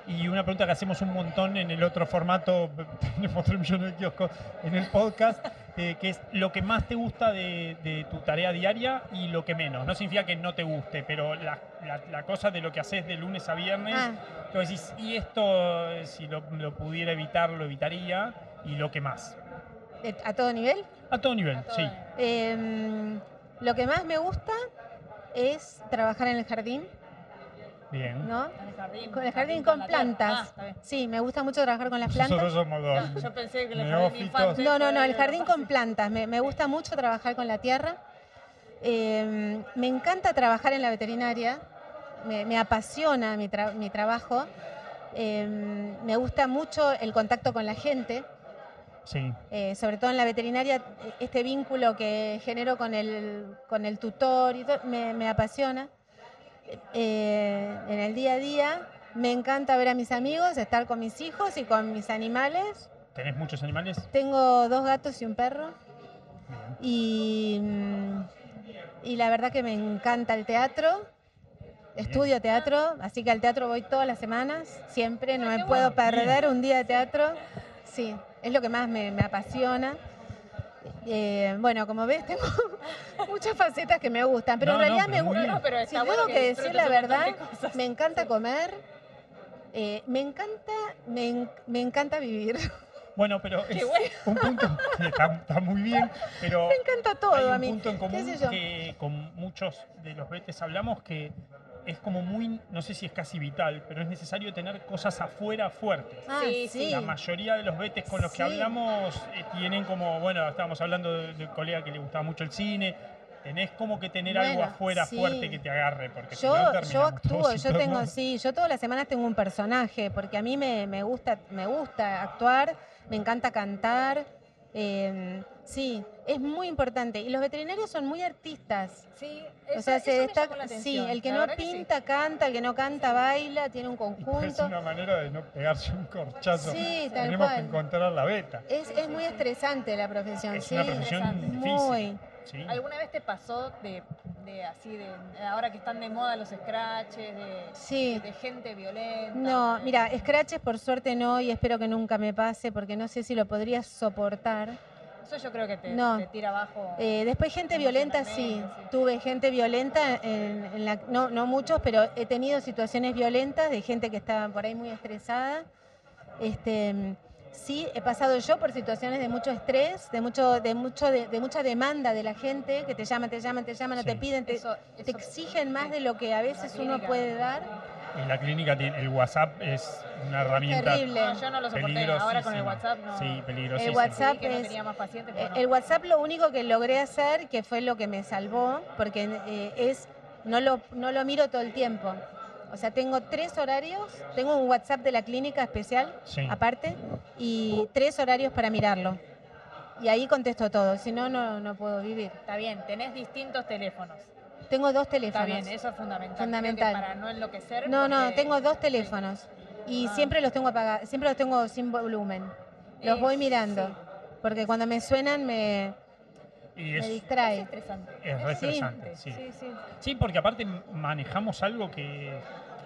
Y una pregunta que hacemos un montón en el otro formato, tenemos 3 millones de kioscos en el podcast, eh, que es lo que más te gusta de, de tu tarea diaria y lo que menos. No significa que no te guste, pero la, la- la cosa de lo que haces de lunes a viernes, Ah. tú decís, y esto, eh, si lo, lo pudiera evitar, lo evitaría, y lo que más. a todo nivel. A todo nivel, A todo sí. nivel. Em, lo que más me gusta es trabajar en el jardín, Bien. ¿no? En el jardín. Con el jardín con. Ah, plantas. bien. Sí, me gusta mucho trabajar con las Nosotros plantas. somos dos. No, yo pensé que el jardín infante No, no, no, el jardín con plantas. Me, me gusta mucho trabajar con la tierra. Em, me encanta trabajar en la veterinaria. Me, me apasiona mi, tra- mi trabajo. Em, me gusta mucho el contacto con la gente. Sí. eh, sobre todo en la veterinaria, este vínculo que genero con el, con el tutor y todo, me, me apasiona. Eh, en el día a día me encanta ver a mis amigos, estar con mis hijos y con mis animales. ¿Tenés muchos animales? Tengo dos gatos y un perro Bien. y, mm, y la verdad que me encanta el teatro. Estudio teatro, así que al teatro voy todas las semanas, siempre, no Ah, me puedo perder un día de teatro. Sí, es lo que más me, me apasiona. Eh, bueno, como ves, tengo muchas facetas que me gustan, pero No, en no, realidad pero me gusta. No, pero Si tengo bueno que, que decir la verdad, me encanta comer, eh, me encanta, me, en- me encanta vivir. Bueno, pero Qué es bueno. un punto está, está muy bien, pero Me encanta hay todo un a mí. punto en común que con muchos de los betes hablamos que es como muy, no sé si es casi vital, pero es necesario tener cosas afuera fuertes. Ah, Sí, sí. La mayoría de los betes con los que hablamos eh, tienen como, bueno, estábamos hablando de, de un colega que le gustaba mucho el cine. Tenés como que tener algo afuera sí. fuerte que te agarre, porque si Yo, no yo actúo, yo tengo, sí, yo todas las semanas tengo un personaje, porque a mí me, me gusta, me gusta actuar, me encanta cantar. eh, sí, es muy importante. Y los veterinarios son muy artistas. Sí, o sea, eso se destaca. Sí, el que la no verdad que sí. pinta, canta, el que no canta, baila, tiene un Es conjunto. una manera de no pegarse un corchazo. Sí, tal Tenemos que encontrar la beta. Es, es muy estresante la profesión, Es sí. una profesión difícil. Muy. Sí. ¿Alguna vez te pasó de, de así, de ahora que están de moda los scratches, de, Sí. de gente violenta? No, mira, scratches por suerte no y espero que nunca me pase porque no sé si lo podría soportar. Eso yo creo que te, No. te tira abajo. Eh, después gente violenta, sí. Tuve gente violenta, en, en la, no, no muchos, pero he tenido situaciones violentas de gente que estaba por ahí muy estresada. Este, sí, he pasado yo por situaciones de mucho estrés, de mucho, de mucho, de, de mucha demanda de la gente que te llaman, te llaman, te llaman, no te piden, te, Eso- te eso- exigen más sí. de lo que a veces uno puede dar. En la clínica tiene, el WhatsApp es una herramienta Terrible. No, yo no lo soporté. Ahora con el. WhatsApp no. Sí, peligrosísima. El WhatsApp Sí, que no es- tenía más pacientes, Eh, no. El WhatsApp lo único que logré hacer, que fue lo que me salvó, porque eh, es, no lo, no lo miro todo el tiempo. O sea, tengo tres horarios, tengo un WhatsApp de la clínica especial, Sí. aparte, y tres horarios para mirarlo. Y ahí contesto todo, si no, no, no puedo vivir. Está bien, tenés distintos teléfonos. Tengo dos Está teléfonos. bien, eso es fundamental. Fundamental. para no enloquecer. No, no, tengo dos teléfonos. Y Ah. siempre los tengo apagados, siempre los tengo sin volumen. Los voy mirando, sí. porque cuando me suenan me, Y me es, Es distrae. estresante. es re Sí. estresante, sí. Sí, sí. Sí, porque aparte manejamos algo que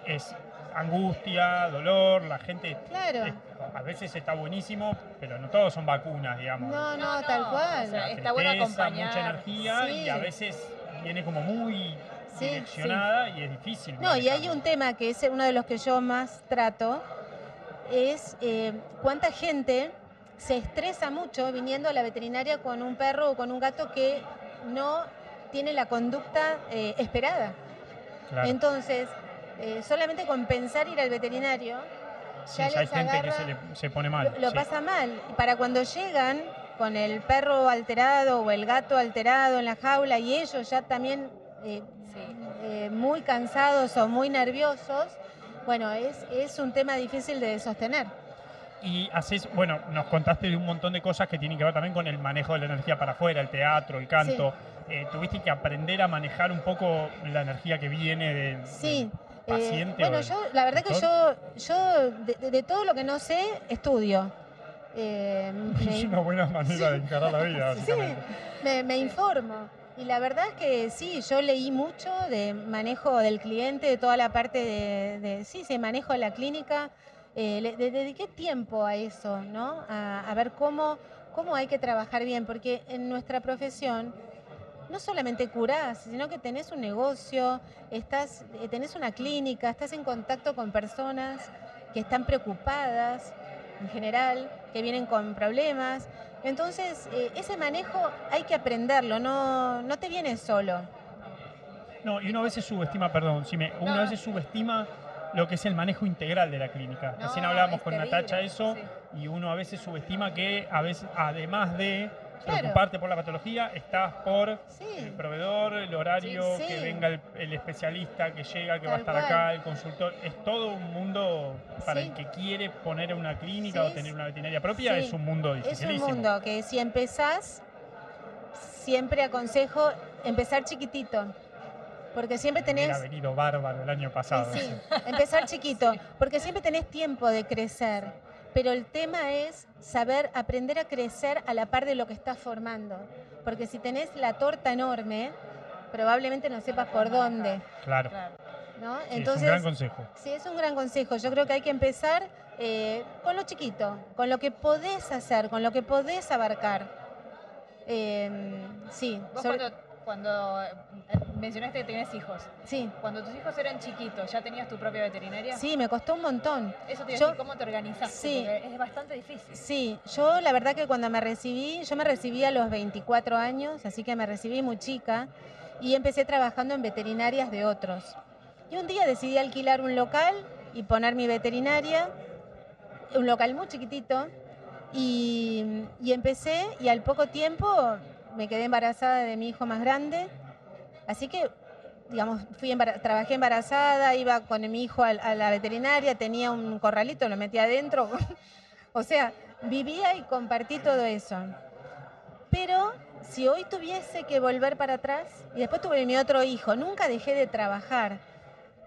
es angustia, dolor, la gente Claro. a veces está buenísimo, pero no todos son vacunas, digamos. No, no, tal cual. o sea, La está bueno tristeza, acompañar. mucha energía y a veces viene como muy Sí, direccionada y es difícil. No, y hay un tema que es uno de los que yo más trato, es eh, cuánta gente se estresa mucho viniendo a la veterinaria con un perro o con un gato que no tiene la conducta eh, esperada. Claro. Entonces, eh, solamente con pensar ir al veterinario, Sí, ya hay gente que se, le- se pone mal. lo, lo sí. pasa mal. Para cuando llegan con el perro alterado o el gato alterado en la jaula y ellos ya también eh, eh, muy cansados o muy nerviosos, bueno, es, es un tema difícil de sostener. Y haces, bueno, nos contaste de un montón de cosas que tienen que ver también con el manejo de la energía para afuera, el teatro, el canto. Eh, tuviste que aprender a manejar un poco la energía que viene de, Sí. del paciente. o bueno, yo, la verdad que tutor. yo, yo de- de todo lo que no sé, estudio. Eh, Es una buena manera de encarar la vida, Sí, me, me informo. Y la verdad es que sí, yo leí mucho de manejo del cliente, de toda la parte de, de- sí, sí, manejo de la clínica. Eh, le, le dediqué tiempo a eso, ¿no? A, a ver cómo, cómo hay que trabajar bien, porque en nuestra profesión no solamente curás, sino que tenés un negocio, estás, eh, tenés una clínica, estás en contacto con personas que están preocupadas en general, que vienen con problemas. Entonces, eh, ese manejo hay que aprenderlo, no, no te viene solo. No, y uno a veces subestima, perdón, si me, uno No. a veces subestima lo que es el manejo integral de la clínica. No, Recién hablábamos con terrible, Natacha eso, sí. y uno a veces subestima que a veces, además de Claro. preocuparte por la patología, estás por el proveedor, el horario, Sí, sí. que venga el, el especialista, que llega, que va a estar acá, el consultor. Es todo un mundo para Sí. el que quiere poner una clínica Sí, o tener una veterinaria propia, sí. es un mundo es dificilísimo. un mundo que si empezás, siempre aconsejo empezar chiquitito, porque siempre tenés... Hubiera venido bárbaro el año pasado. Sí, empezar chiquito, porque siempre tenés tiempo de crecer, pero el tema es saber aprender a crecer a la par de lo que estás formando, porque si tenés la torta enorme, probablemente no sepas por dónde, Claro. Sí, es un gran Entonces, consejo. sí, es un gran consejo. Yo creo que hay que empezar eh, con lo chiquito, con lo que podés hacer, con lo que podés abarcar. Eh, sí, Vos sobre- cuando, cuando eh, mencionaste que tenés hijos, sí, cuando tus hijos eran chiquitos, ¿ya tenías tu propia veterinaria? sí, me costó un montón. Eso te Yo- decir, ¿cómo te organizaste? Sí. Porque es bastante difícil. Sí, yo la verdad que cuando me recibí, yo me recibí a los 24 años, así que me recibí muy chica y empecé trabajando en veterinarias de otros. Y un día decidí alquilar un local y poner mi veterinaria, un local muy chiquitito, y, y empecé y al poco tiempo me quedé embarazada de mi hijo más grande, así que digamos, fui trabajé embarazada, iba con mi hijo al- a, la veterinaria, tenía un corralito, lo metía adentro. o sea, vivía y compartí todo eso. Pero si hoy tuviese que volver para atrás, y después tuve mi otro hijo, nunca dejé de trabajar,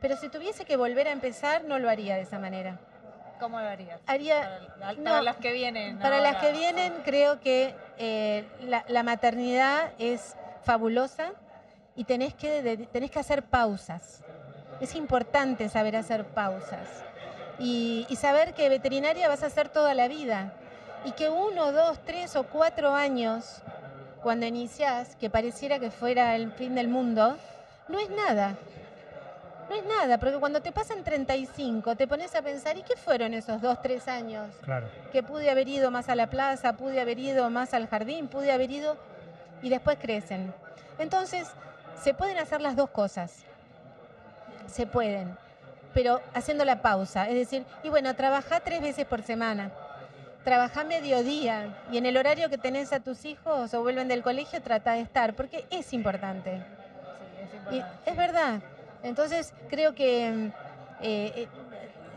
pero si tuviese que volver a empezar, no lo haría de esa manera. ¿Cómo lo harías? Haría, Para, no, las que vienen. para las que vienen, creo que eh, la, la maternidad es fabulosa y tenés que, de- tenés que hacer pausas. Es importante saber hacer pausas y, y saber que veterinaria vas a hacer toda la vida y que uno, dos, tres o cuatro años, cuando iniciás, que pareciera que fuera el fin del mundo, no es nada. No es nada, porque cuando te pasan 35, te pones a pensar, ¿y qué fueron esos dos, tres años? Claro. que pude haber ido más a la plaza, pude haber ido más al jardín, pude haber ido y después crecen. Entonces, se pueden hacer las dos cosas. Se pueden, pero haciendo la pausa. Es decir, y bueno, trabajá tres veces por semana. Trabajá mediodía y en el horario que tenés a tus hijos o vuelven del colegio, trata de estar, porque es importante. Sí, es Y es verdad. Entonces creo que mm, eh,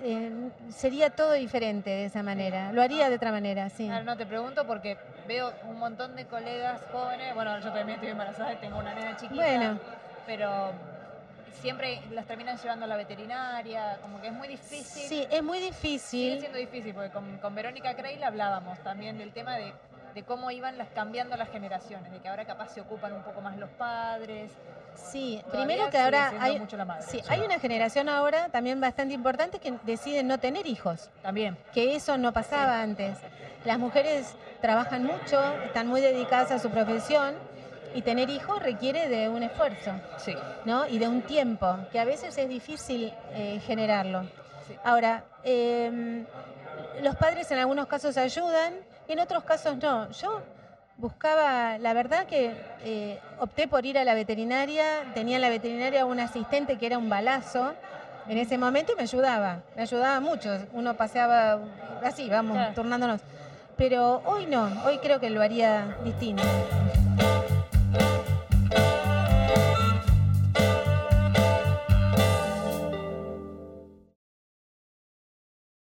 eh, sería todo diferente de esa manera. Lo haría de otra manera, sí. Claro, no te pregunto porque veo un montón de colegas jóvenes. Bueno, yo también estoy embarazada y tengo una nena chiquita. Bueno. Pero siempre las terminan llevando a la veterinaria. Como que es muy difícil. Sí, es muy Sigue difícil. siendo difícil porque con, con Verónica Creil hablábamos también del tema de, de cómo iban las, cambiando las generaciones, de que ahora capaz se ocupan un poco más los padres. Sí, Todavía primero que ahora hay, mucho la madre. sí, hay una generación ahora también bastante importante que deciden no tener hijos, También. que eso no pasaba antes. Las mujeres trabajan mucho, están muy dedicadas a su profesión y tener hijos requiere de un esfuerzo. Sí. ¿no? Y de un tiempo, que a veces es difícil eh, generarlo. Sí. Ahora, em, los padres en algunos casos ayudan, en otros casos no. Yo buscaba, la verdad que eh, opté por ir a la veterinaria, tenía en la veterinaria un asistente que era un balazo en ese momento y me ayudaba, me ayudaba mucho. Uno paseaba así, vamos, Claro. turnándonos. Pero hoy no, hoy creo que lo haría distinto.